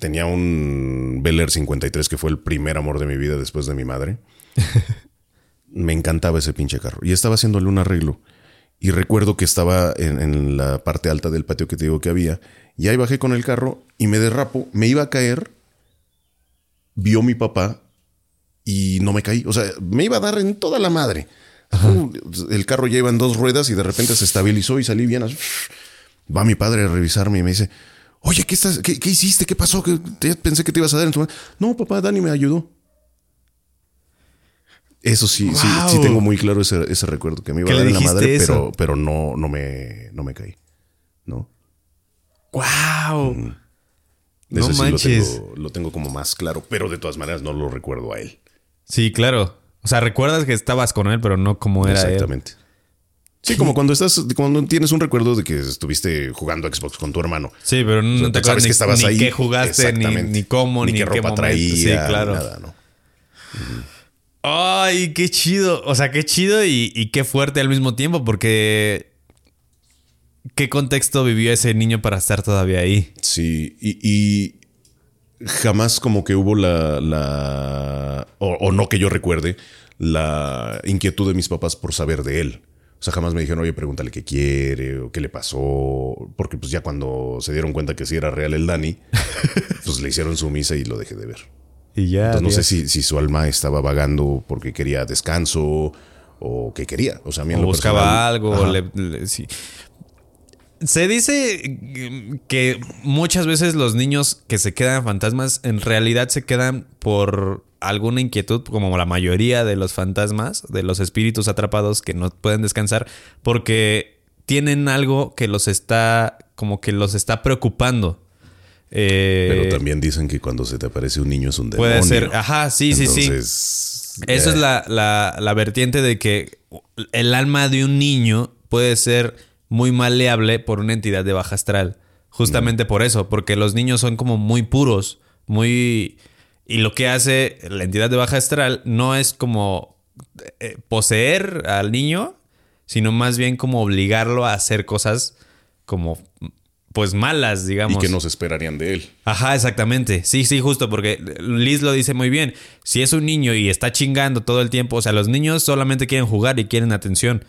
tenía un Bel Air 53 que fue el primer amor de mi vida después de mi madre. Me encantaba ese pinche carro. Y estaba haciéndole un arreglo. Y recuerdo que estaba en, en la parte alta del patio que te digo que había. Y ahí bajé con el carro y me derrapo. Me iba a caer. Vio mi papá y no me caí. O sea, me iba a dar en toda la madre. Uh, El carro ya iba en dos ruedas y de repente se estabilizó y salí bien. Va mi padre a revisarme y me dice, oye, ¿qué, estás, qué, qué hiciste? ¿Qué pasó? ¿Qué- te- pensé que te ibas a dar en tu madre". No, papá, Dani me ayudó. Eso sí, sí, Wow. sí tengo muy claro ese, ese recuerdo, que me iba ¿Qué a dar en la madre, eso? pero, pero no, no, me, no me caí. ¿No? Wow. No sí lo manches. tengo, lo tengo como más claro, pero de todas maneras no lo recuerdo a él. Sí, claro. O sea, recuerdas que estabas con él, pero no cómo era él. Exactamente. Sí, como cuando estás, cuando tienes un recuerdo de que estuviste jugando Xbox con tu hermano. Sí, pero no O sea, te acuerdas que ni, estabas ni ahí. qué jugaste, ni, ni cómo, ni, ni qué ropa traía, Sí, claro. nada, ¿no? Ay, qué chido. O sea, qué chido y, y qué fuerte al mismo tiempo, porque. ¿Qué contexto vivió ese niño para estar todavía ahí? Sí, y, y jamás como que hubo la, la o, o no que yo recuerde, la inquietud de mis papás por saber de él. O sea, jamás me dijeron, oye, pregúntale qué quiere o qué le pasó. Porque pues ya cuando se dieron cuenta que sí era real el Dani, pues le hicieron su misa y lo dejé de ver. Y ya. Entonces no sé si, si su alma estaba vagando porque quería descanso o qué quería. O sea, a mí en O lo buscaba personal- algo. Ajá. le- le- sí. Se dice que muchas veces los niños que se quedan fantasmas en realidad se quedan por alguna inquietud, como la mayoría de los fantasmas, de los espíritus atrapados que no pueden descansar, porque tienen algo que los está, como que los está preocupando. Eh, Pero también dicen que cuando se te aparece un niño es un demonio. puede ser, ajá, sí, sí, sí. Eso es la, la- la vertiente de que el alma de un niño puede ser muy maleable por una entidad de baja astral. Justamente por eso, porque los niños son como muy puros, muy... Y lo que hace la entidad de baja astral no es como eh, poseer al niño, sino más bien como obligarlo a hacer cosas como pues malas, Y digamos. que nos esperarían de él. Ajá, exactamente. Sí, sí, justo, porque Liz lo dice muy bien. Si es un niño y está chingando todo el tiempo, o sea, los niños solamente quieren jugar y quieren atención.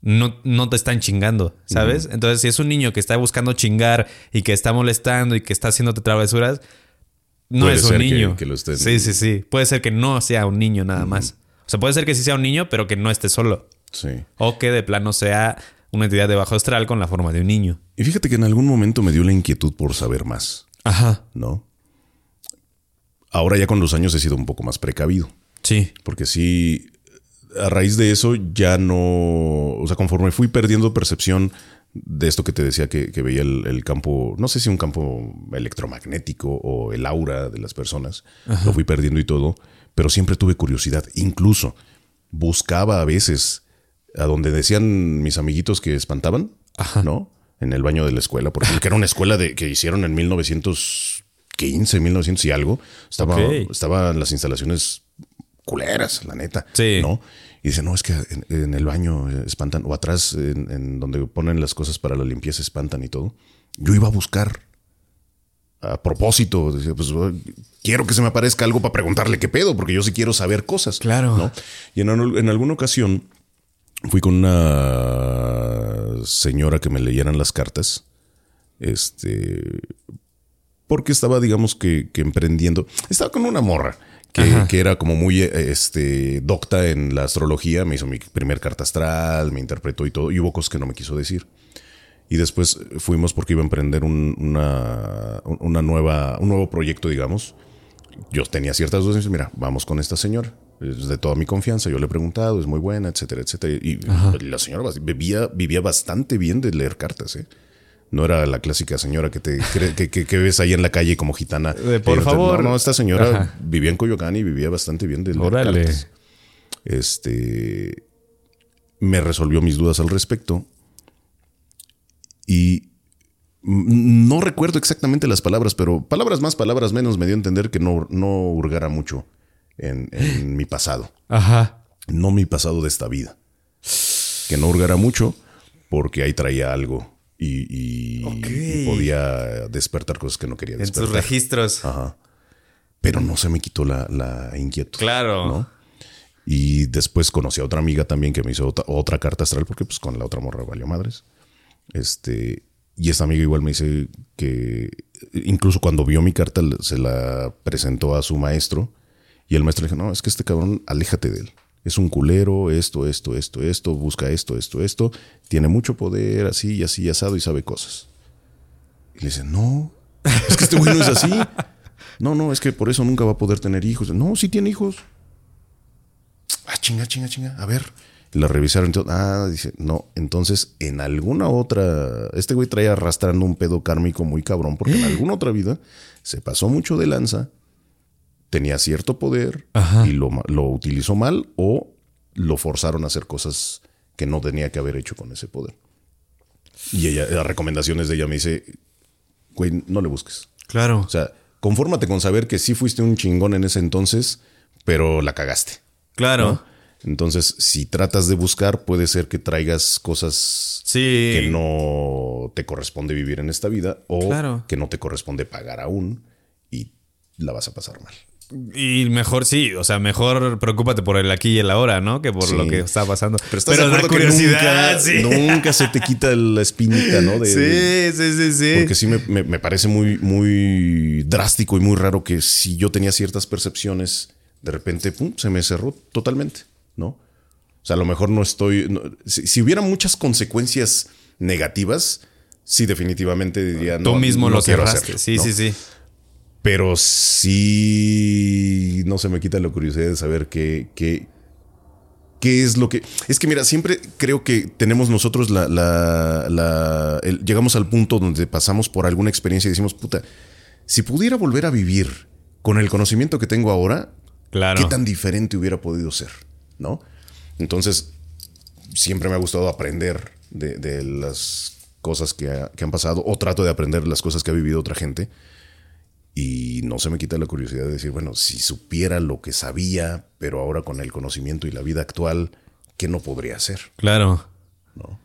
No, no te están chingando, ¿sabes? Entonces, si es un niño que está buscando chingar y que está molestando y que está haciéndote travesuras, no Puede es un ser que- niño. que lo estén- Sí, sí, sí. Puede ser que no sea un niño nada más. O sea, puede ser que sí sea un niño, pero que no esté solo. Sí. O que de plano sea una entidad de bajo astral con la forma de un niño. Y fíjate que en algún momento me dio la inquietud por saber más, Ajá. ¿no? Ahora ya con los años he sido un poco más precavido. Sí. Porque sí, a raíz de eso ya no, o sea, conforme fui perdiendo percepción de esto que te decía que, que veía el, el campo, no sé si un campo electromagnético o el aura de las personas, lo fui perdiendo y todo, pero siempre tuve curiosidad, incluso buscaba a veces a donde decían mis amiguitos que espantaban, ¿no? En el baño de la escuela, porque era una escuela de, que hicieron en 1915, 1900 y algo. Estaba, Ok. Estaban las instalaciones culeras, la neta. Sí. ¿No? Y dice, no, es que en, en el baño espantan, o atrás, en, en donde ponen las cosas para la limpieza, espantan y todo. Yo iba a buscar a propósito. Decía, pues quiero que se me aparezca algo para preguntarle qué pedo, porque yo sí quiero saber cosas. Claro. ¿no? Y en, en alguna ocasión fui con una señora que me leyeran las cartas. Este. Porque estaba, digamos que, que emprendiendo. Estaba con una morra que, que, era como muy este, docta en la astrología. Me hizo mi primer carta astral, me interpretó y todo. Y hubo cosas que no me quiso decir. Y después fuimos porque iba a emprender un, una, una nueva, un nuevo proyecto, digamos. Yo tenía ciertas dudas y mira, vamos con esta señora. Es de toda mi confianza. Yo le he preguntado, es muy buena, etcétera, etcétera. Y la señora vivía, vivía bastante bien de leer cartas, ¿eh? No era la clásica señora que te que, que, que, ves ahí en la calle como gitana. De, por favor. No, no, esta señora Ajá. vivía en Coyoacán y vivía bastante bien de Órale. cartas. Este me resolvió mis dudas al respecto. Y no recuerdo exactamente las palabras, pero palabras más, palabras menos me dio a entender que no, no hurgara mucho en, en mi pasado. Ajá. No mi pasado de esta vida. Que no hurgara mucho porque ahí traía algo y, y, Ok. y podía despertar cosas que no quería En despertar. tus registros. Ajá. Pero no se me quitó la, la inquietud. Claro. ¿no? Y después conocí a otra amiga también que me hizo otra, otra carta astral porque pues con la otra morra valió madres. Este, y esta amiga igual me dice que incluso cuando vio mi carta se la presentó a su maestro y el maestro le dijo, no, es que este cabrón, aléjate de él. Es un culero, esto, esto, esto, esto, busca esto, esto, esto, tiene mucho poder, así y así, y asado y sabe cosas. Y le dice, no, es que este güey no es así. No, no, es que por eso nunca va a poder tener hijos. No, sí tiene hijos. Ah, chinga, chinga, chinga. A ver. La revisaron. Entonces, ah, dice, no. Entonces, en alguna otra. Este güey trae arrastrando un pedo kármico muy cabrón, porque en alguna otra vida se pasó mucho de lanza, tenía cierto poder Ajá. y lo, lo utilizó mal o lo forzaron a hacer cosas que no tenía que haber hecho con ese poder. Y ella, las recomendaciones de ella me dice, güey, no le busques. Claro. O sea, confórmate con saber que sí fuiste un chingón en ese entonces, pero la cagaste. Claro. ¿no? Entonces, si tratas de buscar, puede ser que traigas cosas Sí. que no te corresponde vivir en esta vida o Claro. que no te corresponde pagar aún y la vas a pasar mal. Y mejor sí, o sea, mejor preocúpate por el aquí y el ahora, ¿no? Que por Sí. lo que está pasando. Pero estás de la acuerdo que curiosidad, nunca, sí. nunca se te quita la espinita, ¿no? De- sí, sí, sí, sí. Porque sí me, me- me parece muy, muy drástico y muy raro que si yo tenía ciertas percepciones, de repente pum, se me cerró totalmente, ¿no? O sea, a lo mejor no estoy. no- si, si hubiera muchas consecuencias negativas, sí, definitivamente diría. Tú no, mismo no lo quiero cerraste. hacerlo, sí, ¿no? sí, sí. Pero sí no se me quita la curiosidad de saber qué, qué, qué es lo que. Es que mira, siempre creo que tenemos nosotros la. la- la- el- llegamos al punto donde pasamos por alguna experiencia y decimos, puta, si pudiera volver a vivir con el conocimiento que tengo ahora, Claro. ¿qué tan diferente hubiera podido ser? ¿No? Entonces, siempre me ha gustado aprender de, de las cosas que, ha- que han pasado o trato de aprender las cosas que ha vivido otra gente. Y no se me quita la curiosidad de decir, bueno, si supiera lo que sabía, pero ahora con el conocimiento y la vida actual, ¿qué no podría hacer? Claro. ¿No?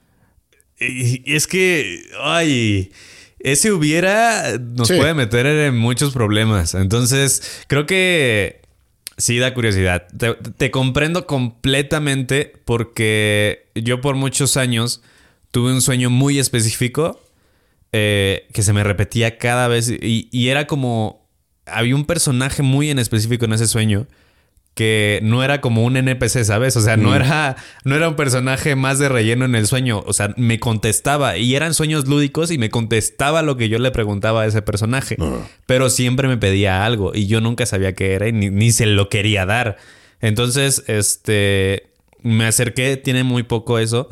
Y, es que, ay, ese hubiera nos Sí. puede meter en muchos problemas. Entonces, creo que sí da curiosidad. Te, te comprendo completamente porque yo por muchos años tuve un sueño muy específico eh, que se me repetía cada vez y, y era como, había un personaje muy en específico en ese sueño que no era como un NPC, ¿sabes? O sea, no era no era un personaje más de relleno en el sueño, o sea, me contestaba y eran sueños lúdicos y me contestaba lo que yo le preguntaba a ese personaje, pero siempre me pedía algo y yo nunca sabía qué era y ni, ni se lo quería dar. Entonces, este me acerqué, tiene muy poco eso,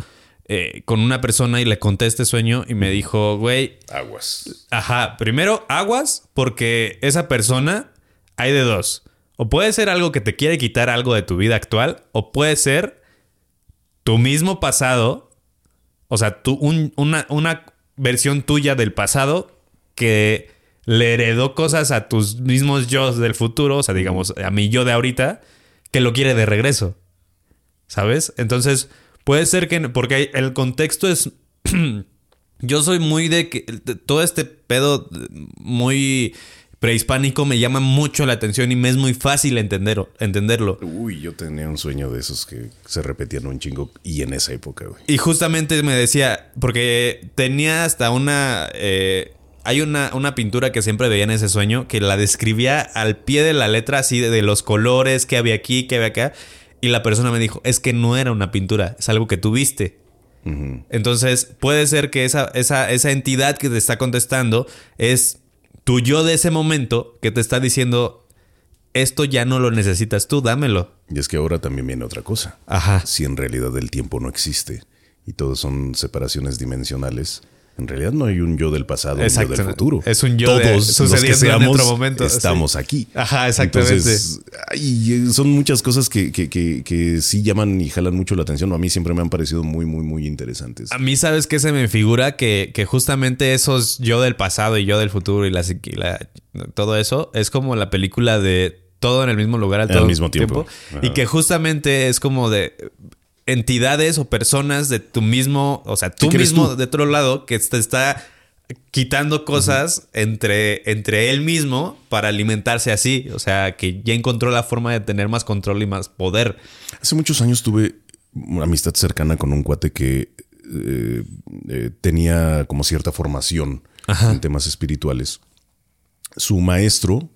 eh, con una persona y le conté este sueño y me dijo, güey, Aguas. Ajá, primero aguas porque esa persona hay de dos. O puede ser algo que te quiere quitar algo de tu vida actual, o puede ser tu mismo pasado, o sea, tú, un- una, una versión tuya del pasado que le heredó cosas a tus mismos yo del futuro, o sea, digamos, a mi yo de ahorita, que lo quiere de regreso. ¿Sabes? Entonces, puede ser que, porque el contexto es Yo soy muy de que todo este pedo muy prehispánico me llama mucho la atención y me es muy fácil entender, entenderlo. Uy, yo tenía un sueño de esos que se repetían un chingo y en esa época, güey. Y justamente me decía, porque tenía hasta una... eh, hay una, una pintura que siempre veía en ese sueño que la describía al pie de la letra así de, de los colores que había aquí, que había acá. Y la persona me dijo, es que no era una pintura, es algo que tú viste. Entonces puede ser que esa, esa, esa entidad que te está contestando es tu yo de ese momento que te está diciendo, esto ya no lo necesitas tú, dámelo. Y es que ahora también viene otra cosa. Ajá. Si en realidad el tiempo no existe y todo son separaciones dimensionales, en realidad no hay un yo del pasado, un yo Exacto. del futuro. Es un yo de- Todos los que sucediendo en seamos otro momento, estamos sí. aquí. Ajá, exactamente. Entonces, ay, son muchas cosas que, que, que, que sí llaman y jalan mucho la atención. A mí siempre me han parecido muy, muy, muy interesantes. A mí, ¿sabes qué se me figura? Que, que justamente esos yo del pasado y yo del futuro y la, psiqui- la- todo eso es como la película de todo en el mismo lugar al, todo mismo tiempo. Y que justamente es como de entidades o personas de tu mismo, o sea, tú mismo tú. de otro lado que te está quitando cosas entre, entre él mismo para alimentarse así. O sea, que ya encontró la forma de tener más control y más poder. Hace muchos años tuve una amistad cercana con un cuate que eh, eh, tenía como cierta formación en temas espirituales. Su maestro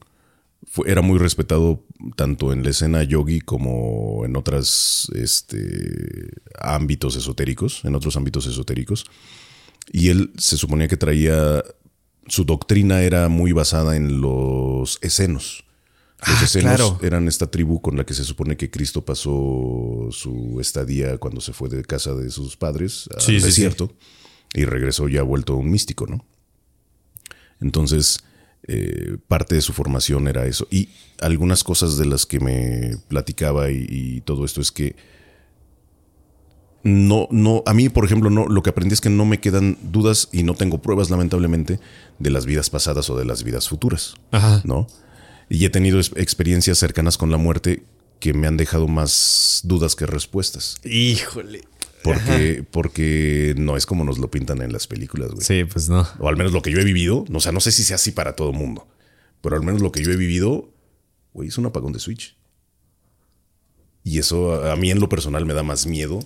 fue- era muy respetado tanto en la escena yogi como en otros este, ámbitos esotéricos, en otros ámbitos esotéricos. Y él se suponía que traía, su doctrina era muy basada en los escenos. Los Ah, escenos claro. eran esta tribu con la que se supone que Cristo pasó su estadía cuando se fue de casa de sus padres al Sí, sí, desierto y regresó ya vuelto un místico, ¿no? Entonces, eh, parte de su formación era eso. Y algunas cosas de las que me platicaba y, y todo esto es que no, no, a mí, por ejemplo, no, lo que aprendí es que no me quedan dudas y no tengo pruebas, lamentablemente, de las vidas pasadas o de las vidas futuras. Ajá. ¿No? Y he tenido experiencias cercanas con la muerte que me han dejado más dudas que respuestas. Híjole. Porque, porque no es como nos lo pintan en las películas, güey. Sí, pues no. O al menos lo que yo he vivido. O sea, no sé si sea así para todo el mundo. Pero al menos lo que yo he vivido, güey, es un apagón de Switch. Y eso a mí en lo personal me da más miedo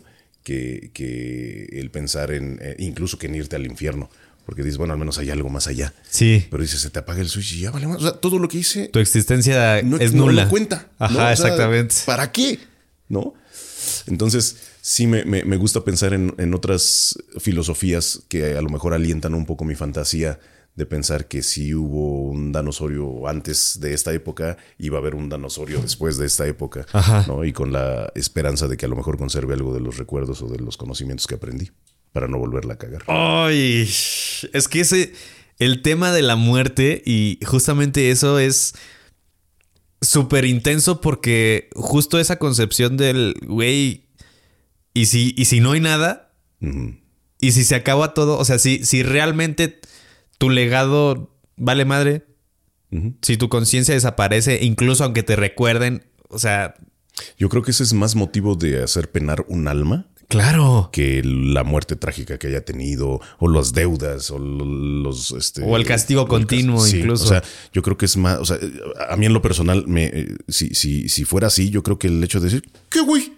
que, que el pensar en, eh, incluso que en irte al infierno. Porque dices, bueno, al menos hay algo más allá. Sí. Pero dices, se te apaga el Switch y ya vale más. O sea, todo lo que hice Tu existencia no, es no nula. lo cuenta. Ajá, ¿no? O sea, exactamente. ¿Para qué? ¿No? Entonces, sí me, me- me gusta pensar en, en otras filosofías que a lo mejor alientan un poco mi fantasía de pensar que si hubo un danosaurio antes de esta época, iba a haber un danosaurio después de esta época. Ajá. ¿no? Y con la esperanza de que a lo mejor conserve algo de los recuerdos o de los conocimientos que aprendí para no volverla a cagar. Ay, es que ese, el tema de la muerte y justamente eso es súper intenso porque justo esa concepción del, güey, y si, y si no hay nada, y si se acaba todo, o sea, si, si realmente tu legado vale madre, si tu conciencia desaparece, incluso aunque te recuerden, o sea, Yo creo que ese es más motivo de hacer penar un alma claro. que la muerte trágica que haya tenido, o las deudas, o lo- los... Este, O el castigo el continuo, incluso. O sea, yo creo que es más... O sea, a mí en lo personal, me, eh, si, si, si fuera así, yo creo que el hecho de decir, ¿qué güey?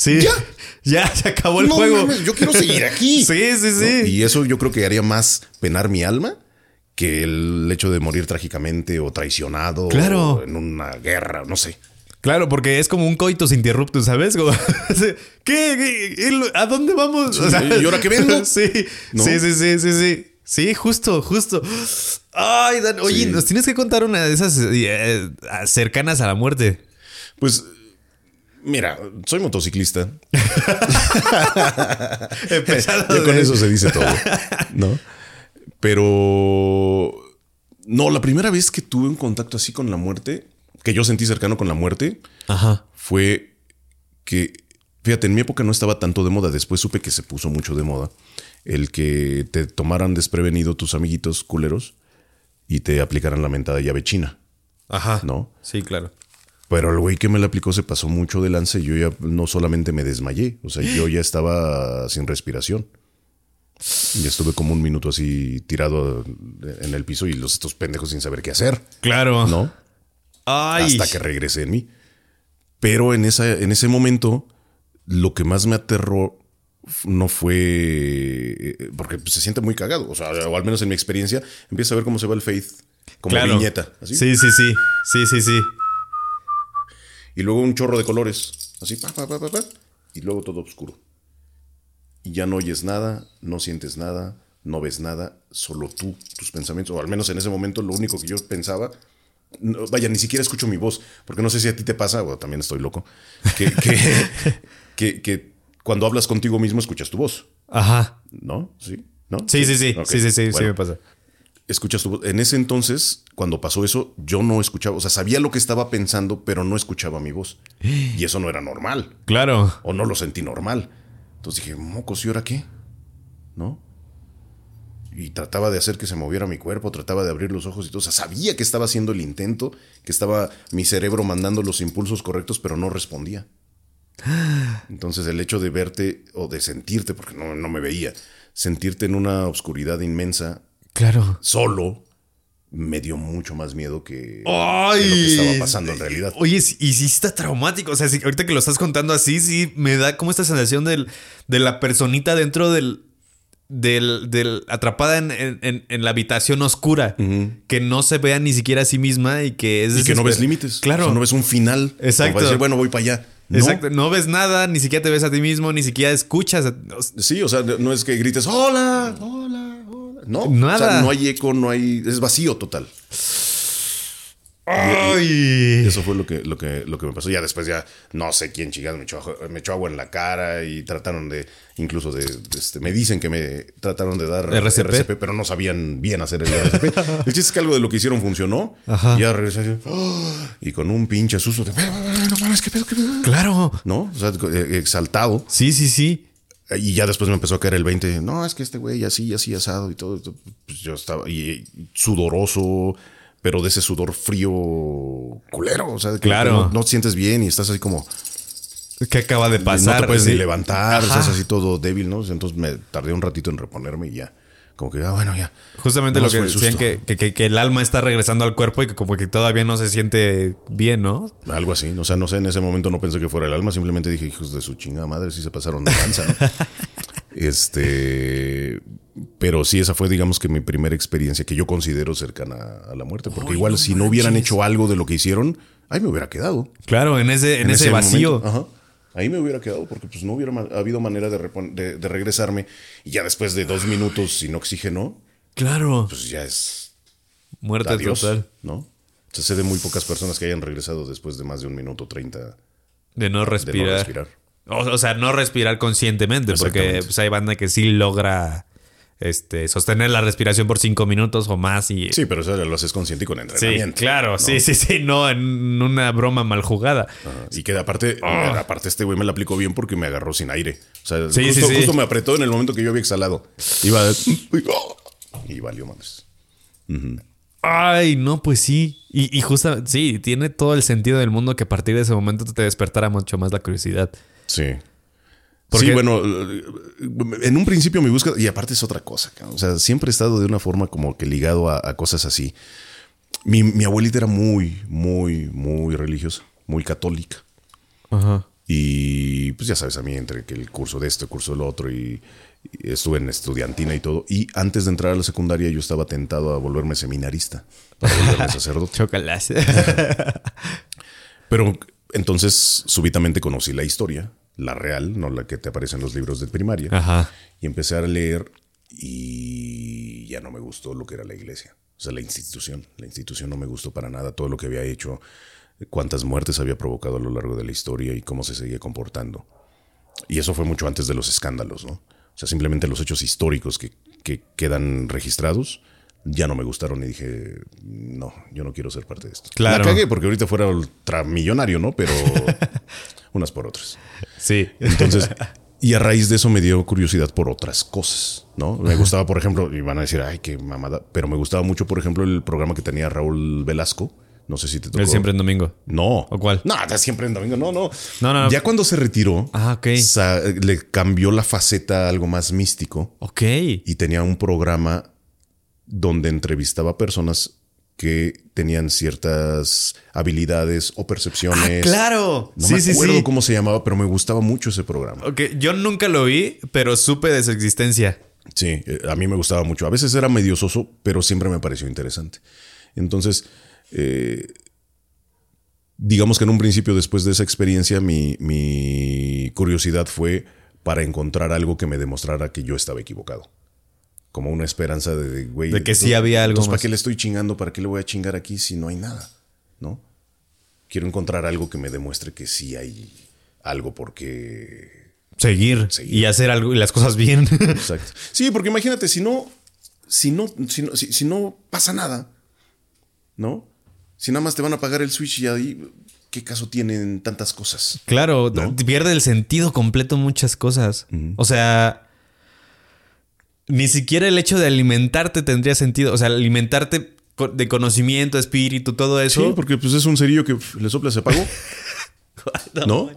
Sí. Ya. Ya se acabó el No juego. mames, yo quiero seguir aquí. Sí, sí, ¿No? sí. Y eso yo creo que haría más penar mi alma que el hecho de morir trágicamente o traicionado Claro. o en una guerra, no sé. Claro, porque es como un coitus interruptus, ¿sabes? Como, ¿qué? ¿Qué? ¿El- ¿A dónde vamos? Sí, ¿y ahora qué vengo? sí, ¿No? sí, sí, sí, sí, sí. Sí, justo, justo. Ay, Dan, oye, Sí. nos tienes que contar una de esas eh, cercanas a la muerte. Pues, mira, soy motociclista. Empezando con eso se dice todo, ¿no? Pero no, la primera vez que tuve un contacto así con la muerte, que yo sentí cercano con la muerte, Ajá. fue que, fíjate, en mi época no estaba tanto de moda, después supe que se puso mucho de moda, el que te tomaran desprevenido tus amiguitos culeros y te aplicaran la mentada llave china, Ajá. ¿no? Sí, claro. Pero el güey que me la aplicó se pasó mucho de lance y yo ya no solamente me desmayé, o sea, yo ya estaba sin respiración. Y estuve como un minuto así tirado en el piso y los estos pendejos sin saber qué hacer, Claro. ¿no? Ay. Hasta que regresé en mí. Pero en, esa, en ese momento, lo que más me aterró no fue. eh, Porque pues, se siente muy cagado. O sea, o al menos en mi experiencia, empieza a ver cómo se va el Faith. Como Claro. viñeta. Así. Sí, sí, sí. Sí, sí, sí. Y luego un chorro de colores. Así, pa, pa, pa, pa, pa, y luego todo oscuro. Y ya no oyes nada, no sientes nada, no ves nada, solo tú, tus pensamientos. O al menos en ese momento lo único que yo pensaba. no, vaya, ni siquiera escucho mi voz, porque no sé si a ti te pasa, o también estoy loco, que, que, que- que cuando hablas contigo mismo escuchas tu voz, Ajá. ¿no? ¿Sí? ¿No? Sí, sí, sí. Ok. Sí, sí, sí. Sí Bueno, me pasa. Escuchas tu voz. En ese entonces, cuando pasó eso, yo no escuchaba, o sea, sabía lo que estaba pensando, pero no escuchaba mi voz. Y eso no era normal, Claro. o no lo sentí normal. Entonces dije, mocos, ¿y ahora qué? ¿No? Y trataba de hacer que se moviera mi cuerpo, trataba de abrir los ojos y todo. O sea, sabía que estaba haciendo el intento, que estaba mi cerebro mandando los impulsos correctos, pero no respondía. Entonces el hecho de verte o de sentirte, porque no, no me veía, sentirte en una oscuridad inmensa Claro. solo me dio mucho más miedo que, lo que estaba pasando en realidad. Oye, y sí está traumático. O sea, sí, ahorita que lo estás contando así, sí me da como esta sensación del, de la personita dentro del. Del, del atrapada en, en- en la habitación oscura, que no se vea ni siquiera a sí misma y que es Y que no ves límites. Claro. O sea, no ves un final. Exacto. para decir, bueno, voy para allá. No. Exacto. No ves nada, ni siquiera te ves a ti mismo, ni siquiera escuchas. Sí, o sea, no es que grites, hola, hola. No, Nada. O sea, no hay eco, no hay. Es vacío total. ¡Ay! Eso fue lo que, lo que, lo que me pasó. Ya después, ya no sé quién chingados me echó, me echó agua en la cara y trataron de, incluso de, de este, me dicen que me trataron de dar RCP. pero no sabían bien hacer el RCP. el chiste es que algo de lo que hicieron funcionó. Ajá. Y ya regresé ¡ah! y con un pinche susto de, no mames, qué pedo, qué pedo. Claro. ¿No? O sea, eh, exaltado. Sí, sí, sí. Y ya después me empezó a caer el 20. No, es que este güey así, así asado y todo. Pues yo estaba y, y sudoroso, pero de ese sudor frío culero. O sea, que Claro. no, no te sientes bien y estás así como. ¿Qué acaba de pasar? no te puedes Sí. ni levantar, Ajá. estás así todo débil, ¿no? Entonces me tardé un ratito en reponerme y ya. Como que, ah, bueno, ya. Justamente lo que decían que, que- el alma está regresando al cuerpo y que como que todavía no se siente bien, ¿no? Algo así. O sea, no sé, en ese momento no pensé que fuera el alma, simplemente dije, hijos de su chingada madre, sí se pasaron de lanza, ¿no? este. Pero sí, esa fue, digamos que mi primera experiencia que yo considero cercana a la muerte. Porque igual, si no hubieran hecho algo de lo que hicieron, ahí me hubiera quedado. Claro, en ese, en ese, vacío. momento. Ajá. Ahí me hubiera quedado porque pues no hubiera habido manera de, de, de regresarme. Y ya después de dos minutos sin oxígeno, Claro. pues ya es Muerte adiós, total. ¿no? O sea, sé de muy pocas personas que hayan regresado después de más de un minuto treinta De no de respirar. no respirar. O, o sea, no respirar conscientemente, porque pues, hay banda que sí logra este, sostener la respiración por cinco minutos o más. Y, Sí, pero eso lo haces consciente y con Sí, entrenamiento. claro, ¿no? sí, sí, sí, no en una broma mal jugada. Ajá. Y que aparte, aparte este güey me la aplicó bien porque me agarró sin aire. O sea, Sí, justo, sí, sí. justo me apretó en el momento que yo había exhalado. Iba a- y valió madres. Ay, no, pues sí. Y, y justo, sí, tiene todo el sentido del mundo que a partir de ese momento te despertara mucho más la curiosidad. Sí. Porque- Sí, bueno, en un principio mi búsqueda, y aparte es otra cosa, o sea, siempre he estado de una forma como que ligado a, a cosas así. Mi, mi abuelita era muy, muy, muy religiosa, muy católica. Ajá. Y pues ya sabes, a mí entre que el curso de esto, el curso del otro, y, y estuve en estudiantina y todo. Y antes de entrar a la secundaria yo estaba tentado a volverme seminarista, para volverme sacerdote. Chócalas. Pero entonces súbitamente conocí la historia, la real, no la que te aparece en los libros de primaria. Ajá. Y empecé a leer y ya no me gustó lo que era la iglesia. O sea, la institución. La institución no me gustó para nada. Todo lo que había hecho, cuántas muertes había provocado a lo largo de la historia y cómo se seguía comportando. Y eso fue mucho antes de los escándalos, ¿no? O sea, simplemente los hechos históricos que, que quedan registrados ya no me gustaron y dije, no, yo no quiero ser parte de esto. Claro. La cagué porque ahorita fuera ultramillonario, ¿no? Pero unas por otras. Sí. Entonces, y a raíz de eso me dio curiosidad por otras cosas, ¿no? Me gustaba, por ejemplo, y van a decir, ay, qué mamada, pero me gustaba mucho, por ejemplo, el programa que tenía Raúl Velasco No sé si te tocó. El siempre en domingo. No. ¿O cuál? No, siempre en domingo. No, no. No. Ya cuando se retiró, Ah, ok. sa- le cambió la faceta a algo más místico Ok. y tenía un programa donde entrevistaba personas que tenían ciertas habilidades o percepciones. Ah, claro. No sí, me acuerdo sí. cómo se llamaba, pero me gustaba mucho ese programa. Ok, yo nunca lo vi, pero supe de su existencia. Sí, eh, a mí me gustaba mucho. A veces era medio soso, pero siempre me pareció interesante. Entonces, eh, digamos que en un principio, después de esa experiencia, mi, mi curiosidad fue para encontrar algo que me demostrara que yo estaba equivocado. Como una esperanza de, güey. De que sí había algo entonces, ¿Para qué le estoy chingando? ¿Para qué le voy a chingar aquí si no hay nada? ¿No? Quiero encontrar algo que me demuestre que sí hay algo porque Seguir, Seguir. y hacer algo y las cosas bien. Exacto. Sí, porque imagínate, si no, si no, si no, si, si no pasa nada, ¿no? Si nada más te van a pagar el Switch y ahí, ¿qué caso tienen tantas cosas? claro, ¿No? pierde el sentido completo muchas cosas. O sea, ni siquiera el hecho de alimentarte tendría sentido. O sea, alimentarte de conocimiento, espíritu, todo eso. Sí, porque pues es un cerillo que pf, le sopla se apagó. ¿No?